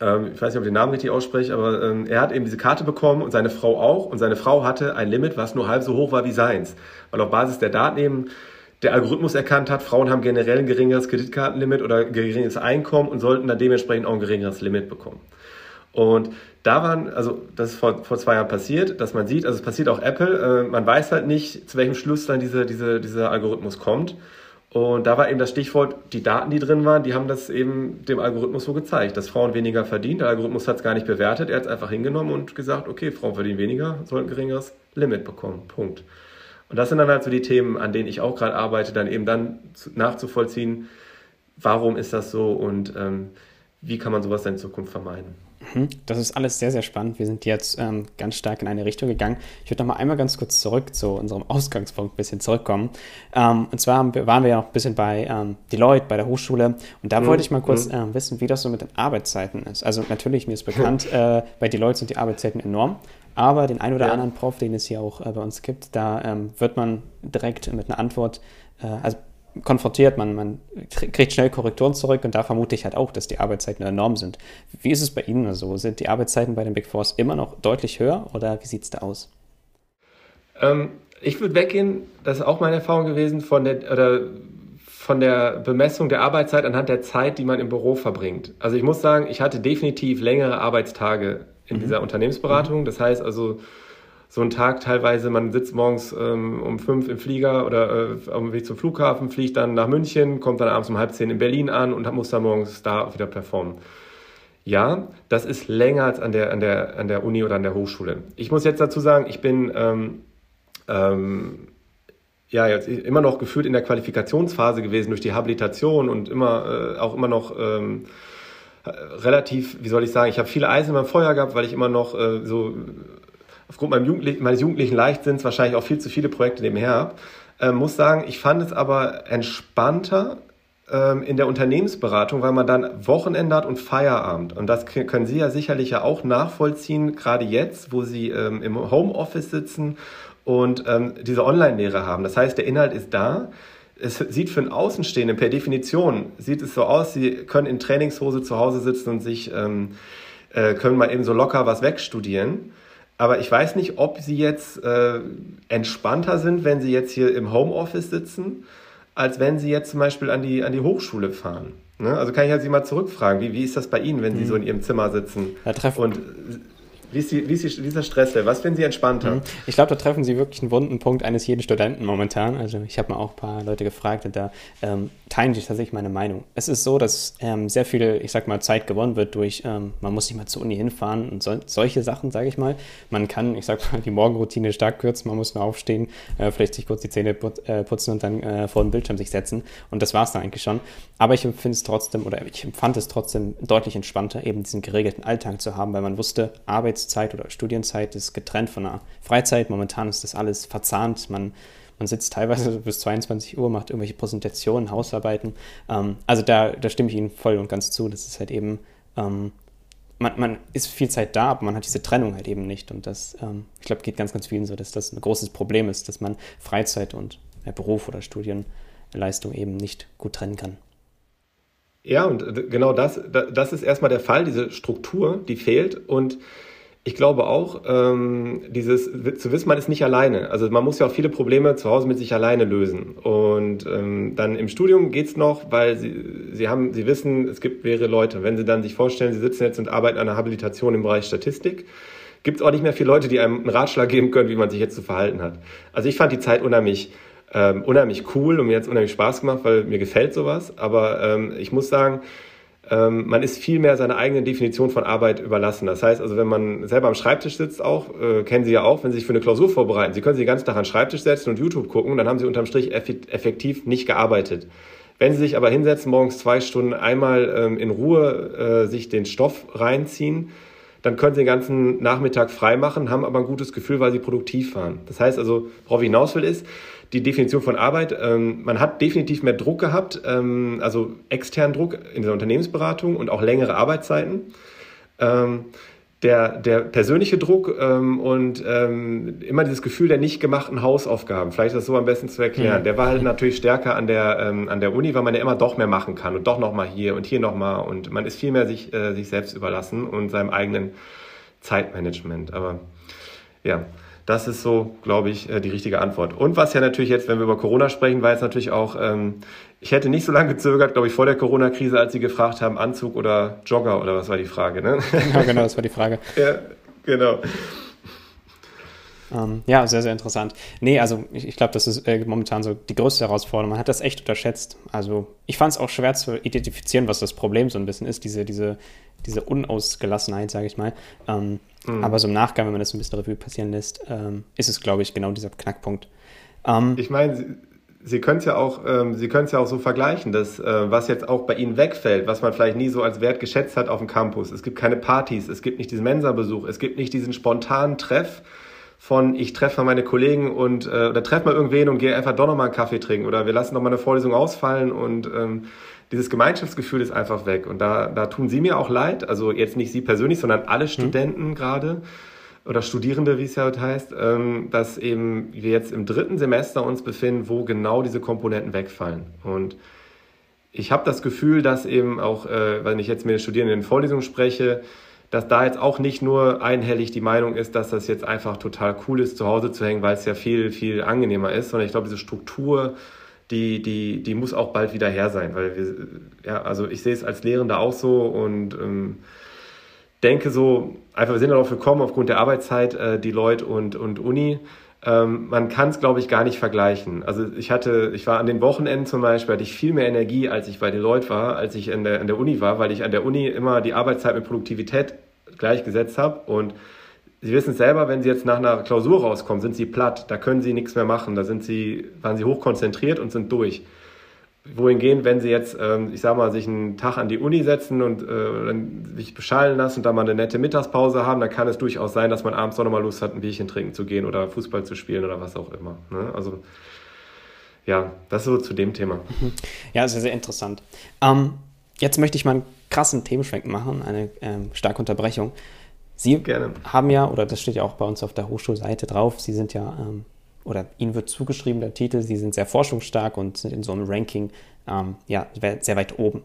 ähm, ich weiß nicht, ob ich den Namen richtig ausspreche, aber ähm, er hat eben diese Karte bekommen und seine Frau auch. Und seine Frau hatte ein Limit, was nur halb so hoch war wie seins. Weil auf Basis der Daten eben der Algorithmus erkannt hat, Frauen haben generell ein geringeres Kreditkartenlimit oder geringeres Einkommen und sollten dann dementsprechend auch ein geringeres Limit bekommen. Und da waren, also das ist vor, vor zwei Jahren passiert, dass man sieht, also es passiert auch Apple, äh, man weiß halt nicht, zu welchem Schluss dann diese, diese, dieser Algorithmus kommt. Und da war eben das Stichwort, die Daten, die drin waren, die haben das eben dem Algorithmus so gezeigt, dass Frauen weniger verdienen. Der Algorithmus hat es gar nicht bewertet, er hat es einfach hingenommen und gesagt, okay, Frauen verdienen weniger, sollen ein geringeres Limit bekommen. Punkt. Und das sind dann halt so die Themen, an denen ich auch gerade arbeite, dann eben dann nachzuvollziehen, warum ist das so und ähm, wie kann man sowas dann in Zukunft vermeiden. Mhm. Das ist alles sehr, sehr spannend. Wir sind jetzt ähm, ganz stark in eine Richtung gegangen. Ich würde noch mal einmal ganz kurz zurück zu unserem <laughs> Ausgangspunkt ein bisschen zurückkommen. Ähm, und zwar waren wir ja noch ein bisschen bei ähm, Deloitte, bei der Hochschule. Und da mhm. wollte ich mal kurz mhm. wissen, wie das so mit den Arbeitszeiten ist. Also natürlich, mir ist bekannt, <laughs> äh, bei Deloitte sind die Arbeitszeiten enorm. Aber den ein oder ja. anderen Prof, den es hier auch äh, bei uns gibt, da ähm, wird man direkt mit einer Antwort, äh, also konfrontiert, man, man kriegt schnell Korrekturen zurück und da vermute ich halt auch, dass die Arbeitszeiten enorm sind. Wie ist es bei Ihnen so? Sind die Arbeitszeiten bei den Big Fours immer noch deutlich höher oder wie sieht es da aus? Ähm, ich würde weggehen, das ist auch meine Erfahrung gewesen, von der, oder von der Bemessung der Arbeitszeit anhand der Zeit, die man im Büro verbringt. Also ich muss sagen, ich hatte definitiv längere Arbeitstage in mhm. dieser Unternehmensberatung. Das heißt also, so ein Tag teilweise, man sitzt morgens ähm, um fünf im Flieger oder äh, auf dem Weg zum Flughafen, fliegt dann nach München, kommt dann abends um halb zehn in Berlin an und muss dann morgens da wieder performen. Ja, das ist länger als an der, an der, an der Uni oder an der Hochschule. Ich muss jetzt dazu sagen, ich bin ähm, ähm, ja jetzt immer noch gefühlt in der Qualifikationsphase gewesen durch die Habilitation und immer äh, auch immer noch ähm, relativ, wie soll ich sagen, ich habe viele Eisen in meinem Feuer gehabt, weil ich immer noch äh, so aufgrund Jugendlich meines jugendlichen Leichtsinns wahrscheinlich auch viel zu viele Projekte nebenher habe. Ähm, muss sagen, ich fand es aber entspannter ähm, in der Unternehmensberatung, weil man dann Wochenende hat und Feierabend. Und das können Sie ja sicherlich ja auch nachvollziehen, gerade jetzt, wo Sie ähm, im Homeoffice sitzen und ähm, diese Online-Lehre haben. Das heißt, der Inhalt ist da. Es sieht für einen Außenstehenden per Definition, sieht es so aus, Sie können in Trainingshose zu Hause sitzen und sich, ähm, äh, können mal eben so locker was wegstudieren. Aber ich weiß nicht, ob Sie jetzt äh, entspannter sind, wenn Sie jetzt hier im Homeoffice sitzen, als wenn Sie jetzt zum Beispiel an die, an die Hochschule fahren. Ne? Also kann ich halt Sie mal zurückfragen, wie, wie ist das bei Ihnen, wenn Sie mhm. so in Ihrem Zimmer sitzen? Ja, und wie ist, die, wie ist die, dieser Stress denn? Was finden Sie entspannter? Mhm. Ich glaube, da treffen Sie wirklich einen wunden Punkt eines jeden Studenten momentan. Also ich habe mal auch ein paar Leute gefragt und da ähm, teilen sich tatsächlich meine Meinung. Es ist so, dass ähm, sehr viel, ich sag mal, Zeit gewonnen wird durch, ähm, man muss nicht mal zur Uni hinfahren und so, solche Sachen, sage ich mal. Man kann, ich sag mal, die Morgenroutine stark kürzen, man muss nur aufstehen, äh, vielleicht sich kurz die Zähne put, äh, putzen und dann äh, vor den Bildschirm sich setzen. Und das war es dann eigentlich schon. Aber ich empfinde es trotzdem, oder ich empfand es trotzdem deutlich entspannter, eben diesen geregelten Alltag zu haben, weil man wusste, Arbeitszeit oder Studienzeit ist getrennt von der Freizeit. Momentan ist das alles verzahnt. Man, man sitzt teilweise bis 22 Uhr, macht irgendwelche Präsentationen, Hausarbeiten. Ähm, also da, da stimme ich Ihnen voll und ganz zu. Das ist halt eben, ähm, man, man ist viel Zeit da, aber man hat diese Trennung halt eben nicht. Und das, ähm, ich glaube, geht ganz, ganz vielen so, dass das ein großes Problem ist, dass man Freizeit und ja, Beruf oder Studienleistung eben nicht gut trennen kann. Ja, und äh, genau das, das ist erstmal der Fall, diese Struktur, die fehlt. Und ich glaube auch, ähm, dieses zu wissen, man ist nicht alleine. Also man muss ja auch viele Probleme zu Hause mit sich alleine lösen. Und ähm, dann im Studium geht's noch, weil sie, sie haben, sie wissen, es gibt mehrere Leute. Wenn sie dann sich vorstellen, sie sitzen jetzt und arbeiten an einer Habilitation im Bereich Statistik, gibt es auch nicht mehr viele Leute, die einem einen Ratschlag geben können, wie man sich jetzt zu verhalten hat. Also ich fand die Zeit unheimlich, ähm, unheimlich cool und mir hat es unheimlich Spaß gemacht, weil mir gefällt sowas. Aber ähm, ich muss sagen, ähm, man ist viel mehr seiner eigenen Definition von Arbeit überlassen. Das heißt also, wenn man selber am Schreibtisch sitzt auch, äh, kennen Sie ja auch, wenn Sie sich für eine Klausur vorbereiten, Sie können sich den ganzen Tag an den Schreibtisch setzen und YouTube gucken, dann haben Sie unterm Strich effektiv nicht gearbeitet. Wenn Sie sich aber hinsetzen, morgens zwei Stunden einmal ähm, in Ruhe äh, sich den Stoff reinziehen, dann können sie den ganzen Nachmittag frei machen, haben aber ein gutes Gefühl, weil sie produktiv waren. Das heißt also, worauf ich hinaus will, ist die Definition von Arbeit. Ähm, man hat definitiv mehr Druck gehabt, ähm, also externen Druck in der Unternehmensberatung und auch längere Arbeitszeiten. Ähm, der, der persönliche Druck ähm, und ähm, immer dieses Gefühl der nicht gemachten Hausaufgaben, vielleicht ist das so am besten zu erklären, mhm. der war halt natürlich stärker an der, ähm, an der Uni, weil man ja immer doch mehr machen kann und doch nochmal hier und hier nochmal und man ist viel mehr sich, äh, sich selbst überlassen und seinem eigenen Zeitmanagement. Aber ja, das ist so, glaube ich, äh, die richtige Antwort. Und was ja natürlich jetzt, wenn wir über Corona sprechen, war jetzt natürlich auch, ähm, ich hätte nicht so lange gezögert, glaube ich, vor der Corona-Krise, als Sie gefragt haben, Anzug oder Jogger oder was war die Frage, ne? Ja, genau, das war die Frage. <laughs> ja, genau. Ähm, ja, sehr, sehr interessant. Nee, also ich, ich glaube, das ist äh, momentan so die größte Herausforderung. Man hat das echt unterschätzt. Also ich fand es auch schwer zu identifizieren, was das Problem so ein bisschen ist, diese, diese, diese Unausgelassenheit, sage ich mal. Ähm, Mhm. Aber so im Nachgang, wenn man das ein bisschen Revue passieren lässt, ähm, ist es, glaube ich, genau dieser Knackpunkt. Ähm, ich meine, Sie, Sie können es ja auch, ähm, Sie können es ja auch so vergleichen, dass äh, was jetzt auch bei Ihnen wegfällt, was man vielleicht nie so als Wert geschätzt hat auf dem Campus. Es gibt keine Partys, es gibt nicht diesen Mensa-Besuch, es gibt nicht diesen spontanen Treff von ich treffe meine Kollegen und äh, oder treffe mal irgendwen und gehe einfach doch nochmal einen Kaffee trinken oder wir lassen noch mal eine Vorlesung ausfallen und ähm, dieses Gemeinschaftsgefühl ist einfach weg. Und da, da tun Sie mir auch leid, also jetzt nicht Sie persönlich, sondern alle hm. Studenten mhm. gerade oder Studierende, wie es ja heute heißt, ähm, dass eben wir jetzt im dritten Semester uns befinden, wo genau diese Komponenten wegfallen. Und ich habe das Gefühl, dass eben auch, äh, wenn ich jetzt mit den Studierenden in Vorlesungen spreche, dass da jetzt auch nicht nur einhellig die Meinung ist, dass das jetzt einfach total cool ist, zu Hause zu hängen, weil es ja viel, viel angenehmer ist, sondern ich glaube, diese Struktur die, die, die muss auch bald wieder her sein, weil wir, ja, also ich sehe es als Lehrender auch so und ähm, denke so, einfach wir sind darauf gekommen, aufgrund der Arbeitszeit, äh, Deloitte und, und Uni, ähm, man kann es, glaube ich, gar nicht vergleichen. Also ich hatte, ich war an den Wochenenden zum Beispiel, hatte ich viel mehr Energie, als ich bei Deloitte war, als ich an der, an der Uni war, weil ich an der Uni immer die Arbeitszeit mit Produktivität gleichgesetzt habe und Sie wissen es selber, wenn Sie jetzt nach einer Klausur rauskommen, sind Sie platt, da können Sie nichts mehr machen, da sind Sie, waren Sie hochkonzentriert und sind durch. Wohingehen, wenn Sie jetzt, ähm, ich sag mal, sich einen Tag an die Uni setzen und äh, dann sich beschallen lassen und dann mal eine nette Mittagspause haben, dann kann es durchaus sein, dass man abends auch nochmal Lust hat, ein Bierchen trinken zu gehen oder Fußball zu spielen oder was auch immer. Ne? Also ja, das so zu dem Thema. Mhm. Ja, sehr, sehr interessant. Ähm, jetzt möchte ich mal einen krassen Themenschwenk machen, eine ähm, starke Unterbrechung. Sie Gerne. haben ja, oder das steht ja auch bei uns auf der Hochschulseite drauf, Sie sind ja, ähm, oder Ihnen wird zugeschrieben der Titel, Sie sind sehr forschungsstark und sind in so einem Ranking ähm, ja, sehr weit oben.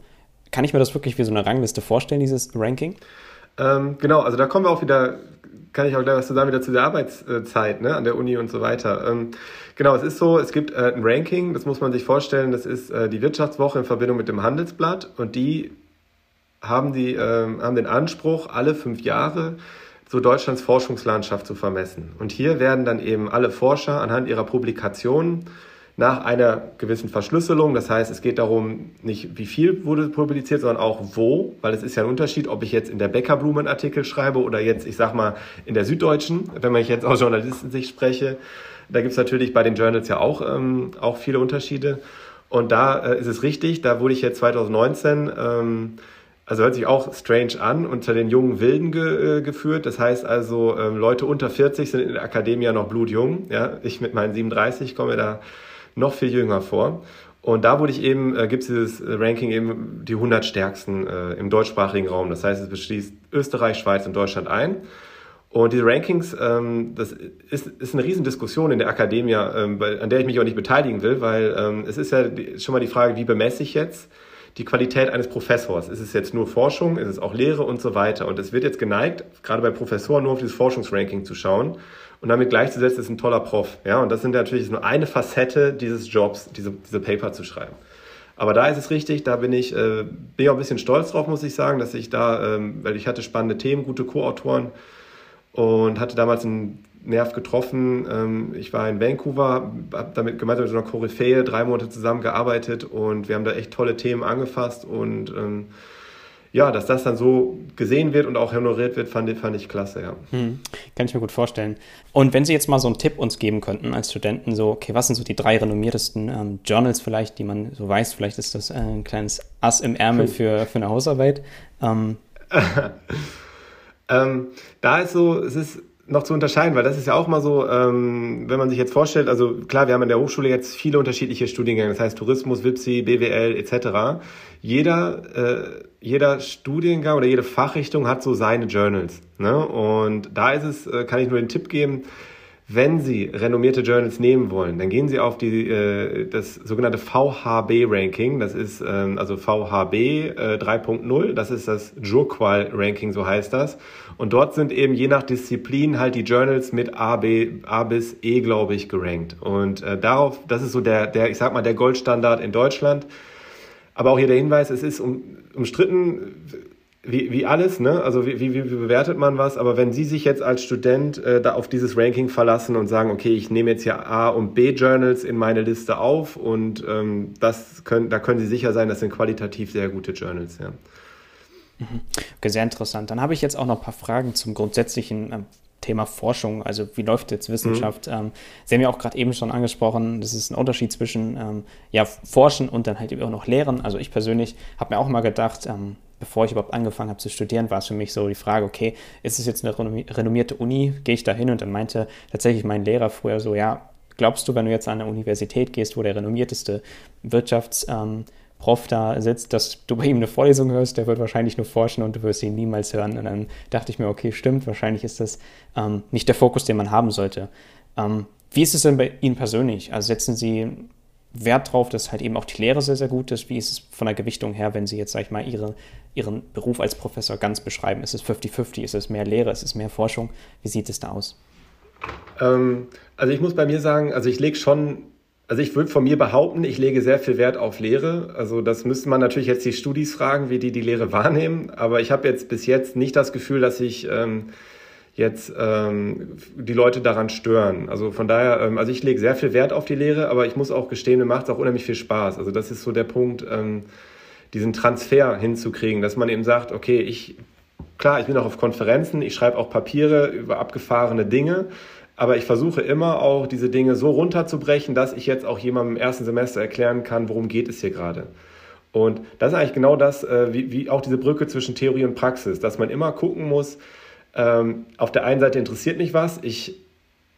Kann ich mir das wirklich wie so eine Rangliste vorstellen, dieses Ranking? Ähm, genau, also da kommen wir auch wieder, kann ich auch gleich was zu sagen, wieder zu der Arbeitszeit ne, an der Uni und so weiter. Ähm, genau, es ist so, es gibt äh, ein Ranking, das muss man sich vorstellen, das ist äh, die Wirtschaftswoche in Verbindung mit dem Handelsblatt und die haben, die, äh, haben den Anspruch, alle fünf Jahre so Deutschlands Forschungslandschaft zu vermessen. Und hier werden dann eben alle Forscher anhand ihrer Publikationen nach einer gewissen Verschlüsselung, das heißt, es geht darum, nicht wie viel wurde publiziert, sondern auch wo, weil es ist ja ein Unterschied, ob ich jetzt in der Bäckerblumen Artikel schreibe oder jetzt, ich sag mal, in der Süddeutschen, wenn man jetzt aus Journalistensicht spreche. Da gibt's natürlich bei den Journals ja auch, ähm, auch viele Unterschiede. Und da äh, ist es richtig, da wurde ich jetzt 2019 ähm, also hört sich auch strange an, unter den jungen Wilden ge, äh, geführt. Das heißt also, ähm, Leute unter 40 sind in der Akademie ja noch blutjung. Ja? Ich mit meinen 37 komme da noch viel jünger vor. Und da wurde ich eben, äh, gibt es dieses Ranking eben die 100 stärksten äh, im deutschsprachigen Raum. Das heißt, es beschließt Österreich, Schweiz und Deutschland ein. Und diese Rankings, ähm, das ist, ist eine Riesendiskussion in der Akademie, ähm, an der ich mich auch nicht beteiligen will, weil ähm, es ist ja schon mal die Frage, wie bemesse ich jetzt die Qualität eines Professors. Ist es jetzt nur Forschung, ist es auch Lehre und so weiter. Und es wird jetzt geneigt, gerade bei Professoren nur auf dieses Forschungsranking zu schauen und damit gleichzusetzen, ist ein toller Prof. Ja, und das sind natürlich nur eine Facette dieses Jobs, diese, diese Paper zu schreiben. Aber da ist es richtig, da bin ich, äh, bin ich auch ein bisschen stolz drauf, muss ich sagen, dass ich da, ähm, weil ich hatte spannende Themen, gute Co-Autoren und hatte damals einen Nerv getroffen. Ähm, ich war in Vancouver, habe damit gemeinsam mit so einer Koryphäe drei Monate zusammengearbeitet und wir haben da echt tolle Themen angefasst und ähm, ja, dass das dann so gesehen wird und auch honoriert wird, fand, fand ich klasse, ja. Hm, kann ich mir gut vorstellen. Und wenn Sie jetzt mal so einen Tipp uns geben könnten als Studenten, so, okay, was sind so die drei renommiertesten ähm, Journals vielleicht, die man so weiß, vielleicht ist das ein kleines Ass im Ärmel für, für eine Hausarbeit. Ähm. <laughs> ähm, da ist so, es ist noch zu unterscheiden, weil das ist ja auch mal so, ähm, wenn man sich jetzt vorstellt, also klar, wir haben in der Hochschule jetzt viele unterschiedliche Studiengänge, das heißt Tourismus, WIPSI, BWL etc. Jeder, äh, jeder Studiengang oder jede Fachrichtung hat so seine Journals. Ne? Und da ist es, äh, kann ich nur den Tipp geben, wenn Sie renommierte Journals nehmen wollen, dann gehen Sie auf die, äh, das sogenannte VHB-Ranking. Das ist ähm, also VHB äh, 3.0. Das ist das Joqual-Ranking, so heißt das. Und dort sind eben je nach Disziplin halt die Journals mit A, B, A bis E, glaube ich, gerankt. Und äh, darauf, das ist so der, der, ich sag mal, der Goldstandard in Deutschland. Aber auch hier der Hinweis, es ist um, umstritten, wie, wie alles, ne? Also wie, wie, wie bewertet man was? Aber wenn Sie sich jetzt als Student äh, da auf dieses Ranking verlassen und sagen, okay, ich nehme jetzt hier A und B Journals in meine Liste auf und ähm, das können, da können Sie sicher sein, das sind qualitativ sehr gute Journals, ja. Mhm. Okay, sehr interessant. Dann habe ich jetzt auch noch ein paar Fragen zum grundsätzlichen äh, Thema Forschung. Also wie läuft jetzt Wissenschaft? Mhm. Ähm, Sie haben ja auch gerade eben schon angesprochen, das ist ein Unterschied zwischen ähm, ja, Forschen und dann halt eben auch noch Lehren. Also ich persönlich habe mir auch mal gedacht, ähm, bevor ich überhaupt angefangen habe zu studieren, war es für mich so die Frage, okay, ist es jetzt eine renommierte Uni? Gehe ich da hin? Und dann meinte tatsächlich mein Lehrer früher so, ja, glaubst du, wenn du jetzt an eine Universität gehst, wo der renommierteste Wirtschafts- ähm, Prof da sitzt, dass du bei ihm eine Vorlesung hörst, der wird wahrscheinlich nur forschen und du wirst ihn niemals hören. Und dann dachte ich mir, okay, stimmt, wahrscheinlich ist das ähm, nicht der Fokus, den man haben sollte. Ähm, wie ist es denn bei Ihnen persönlich? Also setzen Sie Wert darauf, dass halt eben auch die Lehre sehr, sehr gut ist? Wie ist es von der Gewichtung her, wenn Sie jetzt, sag ich mal, Ihre, Ihren Beruf als Professor ganz beschreiben? Ist es 50-50? Ist es mehr Lehre? Ist es mehr Forschung? Wie sieht es da aus? Ähm, also ich muss bei mir sagen, also ich lege schon also ich würde von mir behaupten, ich lege sehr viel Wert auf Lehre. Also das müsste man natürlich jetzt die Studis fragen, wie die die Lehre wahrnehmen. Aber ich habe jetzt bis jetzt nicht das Gefühl, dass ich ähm, jetzt ähm, die Leute daran stören. Also von daher, ähm, also ich lege sehr viel Wert auf die Lehre, aber ich muss auch gestehen, mir macht es auch unheimlich viel Spaß. Also das ist so der Punkt, ähm, diesen Transfer hinzukriegen, dass man eben sagt, okay, ich klar, ich bin auch auf Konferenzen, ich schreibe auch Papiere über abgefahrene Dinge. Aber ich versuche immer auch diese Dinge so runterzubrechen, dass ich jetzt auch jemandem im ersten Semester erklären kann, worum geht es hier gerade. Und das ist eigentlich genau das, äh, wie, wie auch diese Brücke zwischen Theorie und Praxis, dass man immer gucken muss, ähm, auf der einen Seite interessiert mich was, ich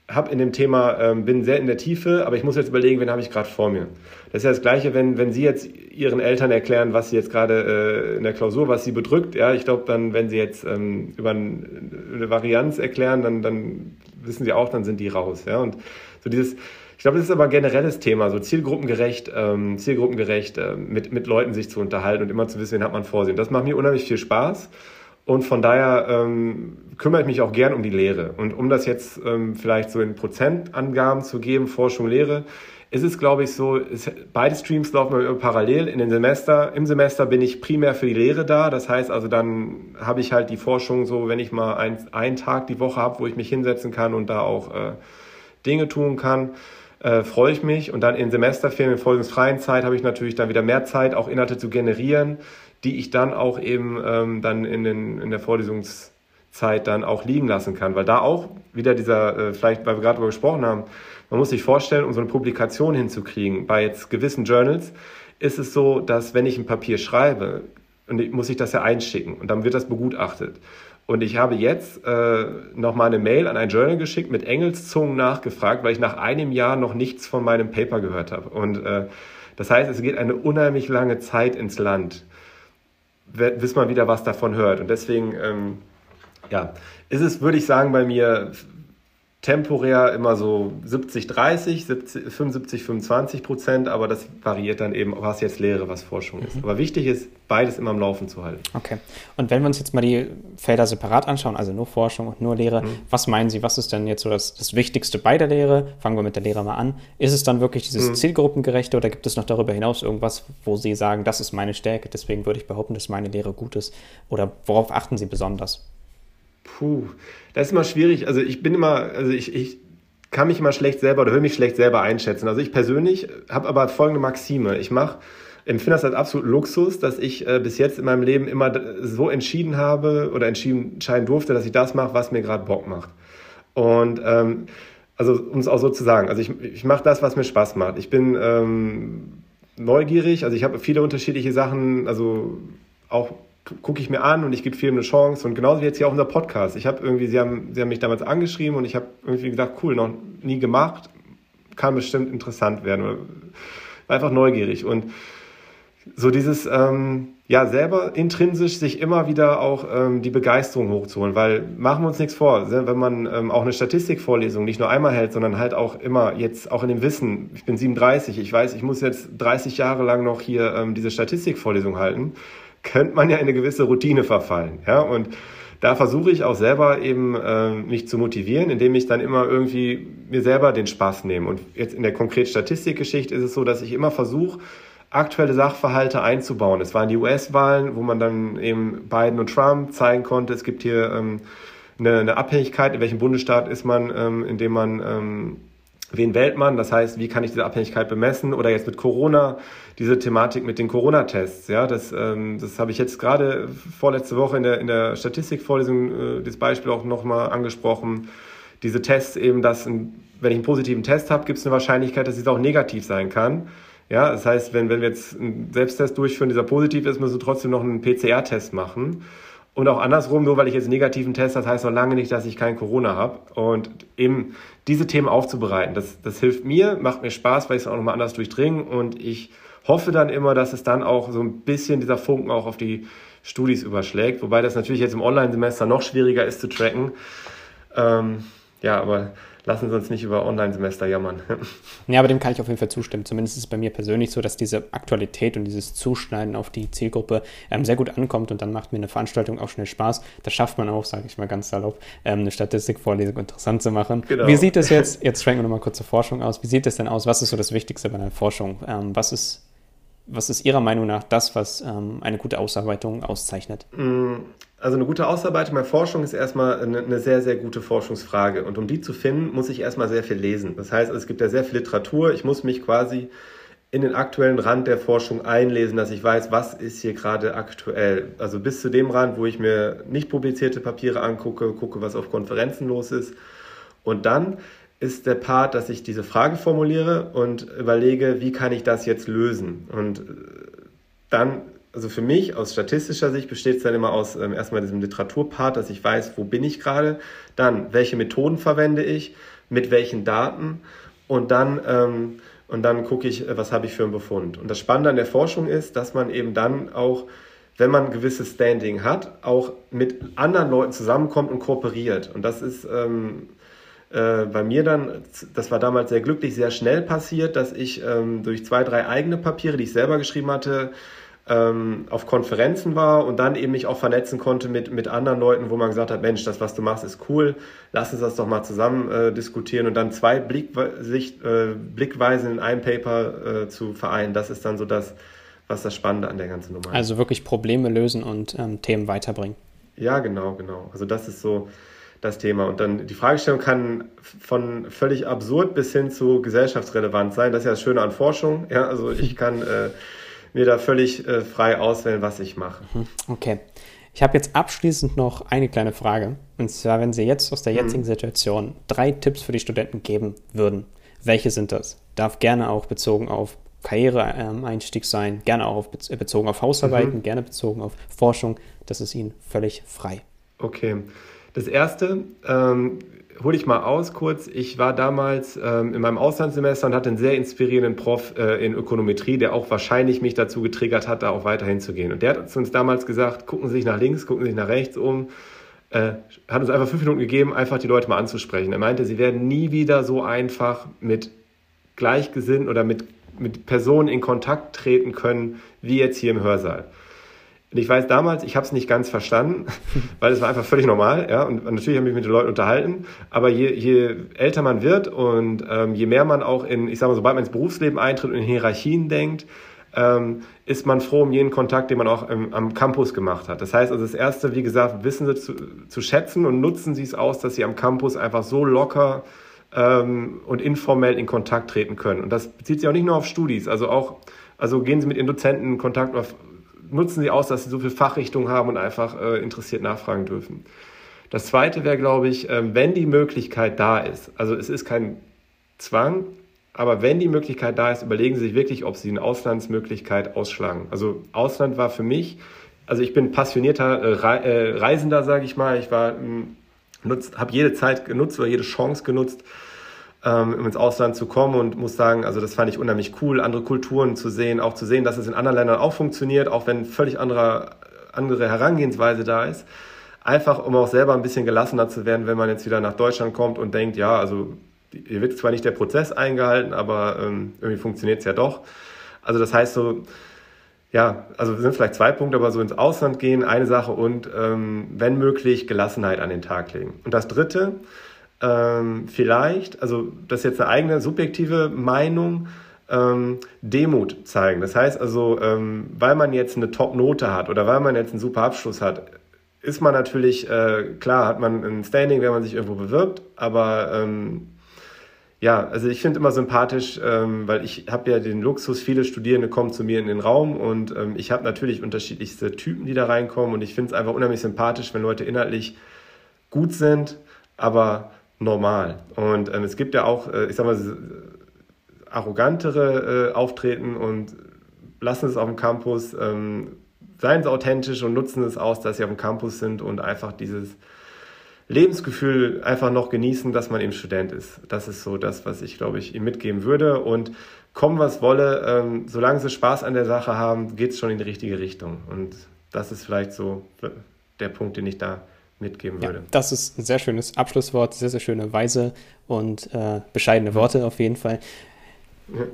habe in dem Thema, ähm, bin sehr in der Tiefe, aber ich muss jetzt überlegen, wen habe ich gerade vor mir. Das ist ja das Gleiche, wenn, wenn Sie jetzt Ihren Eltern erklären, was Sie jetzt gerade äh, in der Klausur, was Sie bedrückt. Ja, ich glaube, dann, wenn Sie jetzt ähm, über eine Varianz erklären, dann, dann wissen Sie auch, dann sind die raus. Ja, und so dieses, ich glaube, das ist aber ein generelles Thema, so zielgruppengerecht, ähm, zielgruppengerecht äh, mit, mit Leuten sich zu unterhalten und immer zu wissen, wen hat man vor sich. Und das macht mir unheimlich viel Spaß. Und von daher ähm, kümmere ich mich auch gern um die Lehre. Und um das jetzt ähm, vielleicht so in Prozentangaben zu geben, Forschung, Lehre, ist es, glaube ich, so, ist, beide Streams laufen parallel. In den Semester, Im Semester bin ich primär für die Lehre da. Das heißt also, dann habe ich halt die Forschung so, wenn ich mal ein, einen Tag die Woche habe, wo ich mich hinsetzen kann und da auch äh, Dinge tun kann, äh, freue ich mich. Und dann in Semesterferien, in vorlesungsfreien Zeit habe ich natürlich dann wieder mehr Zeit, auch Inhalte zu generieren die ich dann auch eben ähm, dann in, den, in der Vorlesungszeit dann auch liegen lassen kann. Weil da auch wieder dieser, äh, vielleicht weil wir gerade darüber gesprochen haben, man muss sich vorstellen, um so eine Publikation hinzukriegen, bei jetzt gewissen Journals ist es so, dass wenn ich ein Papier schreibe, und muss ich das ja einschicken und dann wird das begutachtet. Und ich habe jetzt äh, nochmal eine Mail an ein Journal geschickt, mit Engelszungen nachgefragt, weil ich nach einem Jahr noch nichts von meinem Paper gehört habe. Und äh, das heißt, es geht eine unheimlich lange Zeit ins Land bis man wieder was davon hört. Und deswegen, ähm, ja, ist es, würde ich sagen, bei mir temporär immer so 70, 30, 70, 75, 25 Prozent, aber das variiert dann eben, was jetzt Lehre, was Forschung ist. Mhm. Aber wichtig ist, beides immer am Laufen zu halten. Okay. Und wenn wir uns jetzt mal die Felder separat anschauen, also nur Forschung und nur Lehre, mhm. was meinen Sie, was ist denn jetzt so das, das Wichtigste bei der Lehre? Fangen wir mit der Lehre mal an. Ist es dann wirklich dieses mhm. Zielgruppengerechte oder gibt es noch darüber hinaus irgendwas, wo Sie sagen, das ist meine Stärke, deswegen würde ich behaupten, dass meine Lehre gut ist? Oder worauf achten Sie besonders? Puh, das ist immer schwierig. Also ich bin immer, also ich, ich kann mich immer schlecht selber oder will mich schlecht selber einschätzen. Also ich persönlich habe aber folgende Maxime. Ich mache empfinde das als absolut Luxus, dass ich äh, bis jetzt in meinem Leben immer so entschieden habe oder entschieden, entscheiden durfte, dass ich das mache, was mir gerade Bock macht. Und ähm, also um es auch so zu sagen, also ich, ich mache das, was mir Spaß macht. Ich bin ähm, neugierig, also ich habe viele unterschiedliche Sachen, also auch gucke ich mir an und ich gebe vielen eine Chance. Und genauso wie jetzt hier auch unser Podcast. Ich habe irgendwie, sie haben, sie haben mich damals angeschrieben und ich habe irgendwie gedacht, cool, noch nie gemacht, kann bestimmt interessant werden. War einfach neugierig. Und so dieses, ähm, ja, selber intrinsisch sich immer wieder auch ähm, die Begeisterung hochzuholen, weil machen wir uns nichts vor, wenn man ähm, auch eine Statistikvorlesung nicht nur einmal hält, sondern halt auch immer jetzt auch in dem Wissen, ich bin 37, ich weiß, ich muss jetzt 30 Jahre lang noch hier ähm, diese Statistikvorlesung halten könnte man ja in eine gewisse Routine verfallen. Ja? Und da versuche ich auch selber eben äh, mich zu motivieren, indem ich dann immer irgendwie mir selber den Spaß nehme. Und jetzt in der konkret Statistikgeschichte ist es so, dass ich immer versuche, aktuelle Sachverhalte einzubauen. Es waren die US-Wahlen, wo man dann eben Biden und Trump zeigen konnte. Es gibt hier ähm, eine, eine Abhängigkeit, in welchem Bundesstaat ist man, ähm, in dem man ähm, wen wählt man? Das heißt, wie kann ich diese Abhängigkeit bemessen? Oder jetzt mit Corona, diese Thematik mit den Corona-Tests. Ja, das, ähm, das habe ich jetzt gerade vorletzte Woche in der, in der Statistikvorlesung äh, das Beispiel auch nochmal angesprochen. Diese Tests eben, dass ein, wenn ich einen positiven Test habe, gibt es eine Wahrscheinlichkeit, dass es auch negativ sein kann. Ja, das heißt, wenn, wenn wir jetzt einen Selbsttest durchführen, dieser positiv ist, müssen wir trotzdem noch einen PCR-Test machen. Und auch andersrum, nur weil ich jetzt negativen Test das heißt noch lange nicht, dass ich kein Corona habe. Und eben diese Themen aufzubereiten, das, das hilft mir, macht mir Spaß, weil ich es auch nochmal anders durchdringe. Und ich hoffe dann immer, dass es dann auch so ein bisschen dieser Funken auch auf die Studis überschlägt. Wobei das natürlich jetzt im Online-Semester noch schwieriger ist zu tracken. Ähm, ja, aber lassen Sie uns nicht über Online-Semester jammern. <laughs> ja, aber dem kann ich auf jeden Fall zustimmen. Zumindest ist es bei mir persönlich so, dass diese Aktualität und dieses Zuschneiden auf die Zielgruppe ähm, sehr gut ankommt und dann macht mir eine Veranstaltung auch schnell Spaß. Das schafft man auch, sage ich mal ganz salopp, ähm, eine Statistikvorlesung interessant zu machen. Genau. Wie sieht es jetzt, jetzt schwenken wir nochmal kurz zur Forschung aus, wie sieht es denn aus? Was ist so das Wichtigste bei einer Forschung? Ähm, was ist was ist Ihrer Meinung nach das, was ähm, eine gute Ausarbeitung auszeichnet? Mm, also eine gute Ausarbeitung bei Forschung ist erstmal eine, eine, sehr, sehr gute Forschungsfrage. Und um die zu finden, muss ich erstmal sehr viel lesen. Das heißt, es gibt ja sehr viel Literatur. Ich muss mich quasi in den aktuellen Rand der Forschung einlesen, dass ich weiß, was ist hier gerade aktuell. Also bis zu dem Rand, wo ich mir nicht publizierte Papiere angucke, gucke, was auf Konferenzen los ist. Und dann ist der Part, dass ich diese Frage formuliere und überlege, wie kann ich das jetzt lösen? Und äh, dann, also für mich aus statistischer Sicht besteht es dann immer aus ähm, erstmal diesem Literaturpart, dass ich weiß, wo bin ich gerade, dann welche Methoden verwende ich, mit welchen Daten und dann ähm, und dann gucke ich, was habe ich für einen Befund. Und das Spannende an der Forschung ist, dass man eben dann auch wenn man ein gewisses Standing hat, auch mit anderen Leuten zusammenkommt und kooperiert. Und das ist ähm, äh, bei mir dann, das war damals sehr glücklich, sehr schnell passiert, dass ich ähm, durch zwei, drei eigene Papiere, die ich selber geschrieben hatte, ähm, auf Konferenzen war und dann eben mich auch vernetzen konnte mit, mit anderen Leuten, wo man gesagt hat, Mensch, das, was du machst, ist cool, lass uns das doch mal zusammen äh, diskutieren und dann zwei Blicksicht, äh, Blickweisen in einem Paper äh, zu vereinen, das ist dann so das, was das Spannende an der ganzen Nummer ist. Also wirklich Probleme lösen und ähm, Themen weiterbringen. Ja, genau, genau. Also das ist so, das Thema. Und dann die Fragestellung kann von völlig absurd bis hin zu gesellschaftsrelevant sein. Das ist ja das Schöne an Forschung. Ja, also ich kann äh, mir da völlig äh, frei auswählen, was ich mache. Mhm. Okay. Ich habe jetzt abschließend noch eine kleine Frage. Und zwar, wenn Sie jetzt aus der mhm. jetzigen Situation drei Tipps für die Studenten geben würden, welche sind das? Darf gerne auch bezogen auf Karriereeinstieg sein, gerne auch auf, bezogen auf Hausarbeiten, mhm. gerne bezogen auf Forschung. Das ist Ihnen völlig frei. Okay. Das erste, ähm, hole ich mal aus kurz. Ich war damals ähm, in meinem Auslandssemester und hatte einen sehr inspirierenden Prof äh, in Ökonometrie, der auch wahrscheinlich mich dazu getriggert hat, da auch weiterhin zu gehen. Und der hat uns damals gesagt, gucken Sie sich nach links, gucken Sie sich nach rechts um. äh, hat uns einfach fünf Minuten gegeben, einfach die Leute mal anzusprechen. Er meinte, sie werden nie wieder so einfach mit Gleichgesinnten oder mit, mit Personen in Kontakt treten können, wie jetzt hier im Hörsaal. Und ich weiß damals, ich habe es nicht ganz verstanden, <laughs> weil es war einfach völlig normal, ja. Und natürlich habe ich mich mit den Leuten unterhalten. Aber je, je älter man wird und ähm, je mehr man auch in, ich sage mal, sobald man ins Berufsleben eintritt und in Hierarchien denkt, ähm, ist man froh um jeden Kontakt, den man auch im, am Campus gemacht hat. Das heißt also, das erste, wie gesagt, wissen Sie zu, zu schätzen und nutzen Sie es aus, dass Sie am Campus einfach so locker ähm, und informell in Kontakt treten können. Und das bezieht sich auch nicht nur auf Studis, also auch, also gehen Sie mit Ihren Dozenten in Kontakt, nutzen Sie aus, dass Sie so viel Fachrichtung haben und einfach äh, interessiert nachfragen dürfen. Das zweite wäre, glaube ich, äh, wenn die Möglichkeit da ist, also es ist kein Zwang, aber wenn die Möglichkeit da ist, überlegen Sie sich wirklich, ob Sie eine Auslandsmöglichkeit ausschlagen. Also Ausland war für mich, also ich bin passionierter äh, äh Reisender, sage ich mal. Ich hm, habe jede Zeit genutzt oder jede Chance genutzt, ähm, um ins Ausland zu kommen und muss sagen, also das fand ich unheimlich cool, andere Kulturen zu sehen, auch zu sehen, dass es in anderen Ländern auch funktioniert, auch wenn völlig andere, andere Herangehensweise da ist. Einfach, um auch selber ein bisschen gelassener zu werden, wenn man jetzt wieder nach Deutschland kommt und denkt, ja, also hier wird zwar nicht der Prozess eingehalten, aber ähm, irgendwie funktioniert es ja doch. Also das heißt so, ja, also sind vielleicht zwei Punkte, aber so ins Ausland gehen, eine Sache und ähm, wenn möglich Gelassenheit an den Tag legen. Und das dritte, ähm, vielleicht, also das ist jetzt eine eigene subjektive Meinung, ähm, Demut zeigen. Das heißt also, ähm, weil man jetzt eine Top-Note hat oder weil man jetzt einen super Abschluss hat, ist man natürlich, äh, klar, hat man ein Standing, wenn man sich irgendwo bewirbt, aber ähm, ja, also ich finde immer sympathisch, ähm, weil ich habe ja den Luxus, viele Studierende kommen zu mir in den Raum und ähm, ich habe natürlich unterschiedlichste Typen, die da reinkommen und ich finde es einfach unheimlich sympathisch, wenn Leute inhaltlich gut sind, aber normal. Und ähm, es gibt ja auch, äh, ich sag mal, arrogantere äh, Auftreten und lassen es auf dem Campus, ähm, seien sie authentisch und nutzen es aus, dass sie auf dem Campus sind und einfach dieses Lebensgefühl einfach noch genießen, dass man eben Student ist. Das ist so das, was ich, glaube ich, ihm mitgeben würde. Und kommen, was wolle, ähm, solange sie Spaß an der Sache haben, geht es schon in die richtige Richtung. Und das ist vielleicht so der Punkt, den ich da mitgeben würde. Ja, das ist ein sehr schönes Abschlusswort, sehr, sehr schöne, weise und äh, bescheidene Worte auf jeden Fall.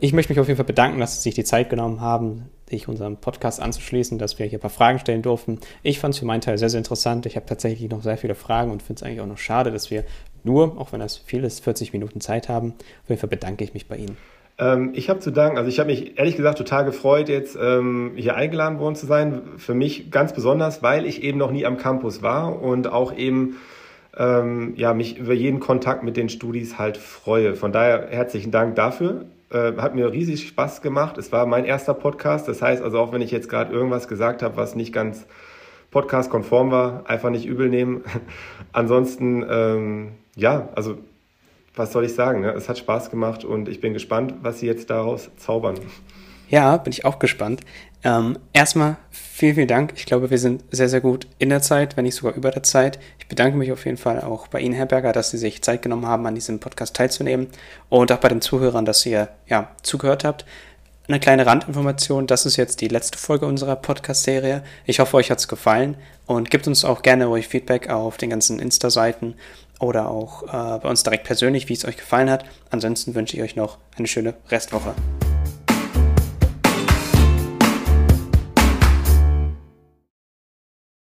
Ich möchte mich auf jeden Fall bedanken, dass Sie sich die Zeit genommen haben, sich unserem Podcast anzuschließen, dass wir hier ein paar Fragen stellen durften. Ich fand es für meinen Teil sehr, sehr interessant. Ich habe tatsächlich noch sehr viele Fragen und finde es eigentlich auch noch schade, dass wir nur, auch wenn das viel ist, 40 Minuten Zeit haben. Auf jeden Fall bedanke ich mich bei Ihnen. Ähm, ich habe zu danken, also ich habe mich ehrlich gesagt total gefreut, jetzt ähm, hier eingeladen worden zu sein. Für mich ganz besonders, weil ich eben noch nie am Campus war und auch eben ähm, ja, mich über jeden Kontakt mit den Studis halt freue. Von daher herzlichen Dank dafür. Äh, hat mir riesig Spaß gemacht. Es war mein erster Podcast. Das heißt also, auch wenn ich jetzt gerade irgendwas gesagt habe, was nicht ganz podcast-konform war, einfach nicht übel nehmen. <laughs> Ansonsten, ähm, ja, also was soll ich sagen? Ne? Es hat Spaß gemacht und ich bin gespannt, was Sie jetzt daraus zaubern. Ja, bin ich auch gespannt. Ähm, erstmal vielen, vielen Dank. Ich glaube, wir sind sehr, sehr gut in der Zeit, wenn nicht sogar über der Zeit. Ich bedanke mich auf jeden Fall auch bei Ihnen, Herr Berger, dass Sie sich Zeit genommen haben, an diesem Podcast teilzunehmen und auch bei den Zuhörern, dass ihr ja, zugehört habt. Eine kleine Randinformation, das ist jetzt die letzte Folge unserer Podcast-Serie. Ich hoffe, euch hat es gefallen und gebt uns auch gerne euch Feedback auf den ganzen Insta-Seiten oder auch äh, bei uns direkt persönlich, wie es euch gefallen hat. Ansonsten wünsche ich euch noch eine schöne Restwoche.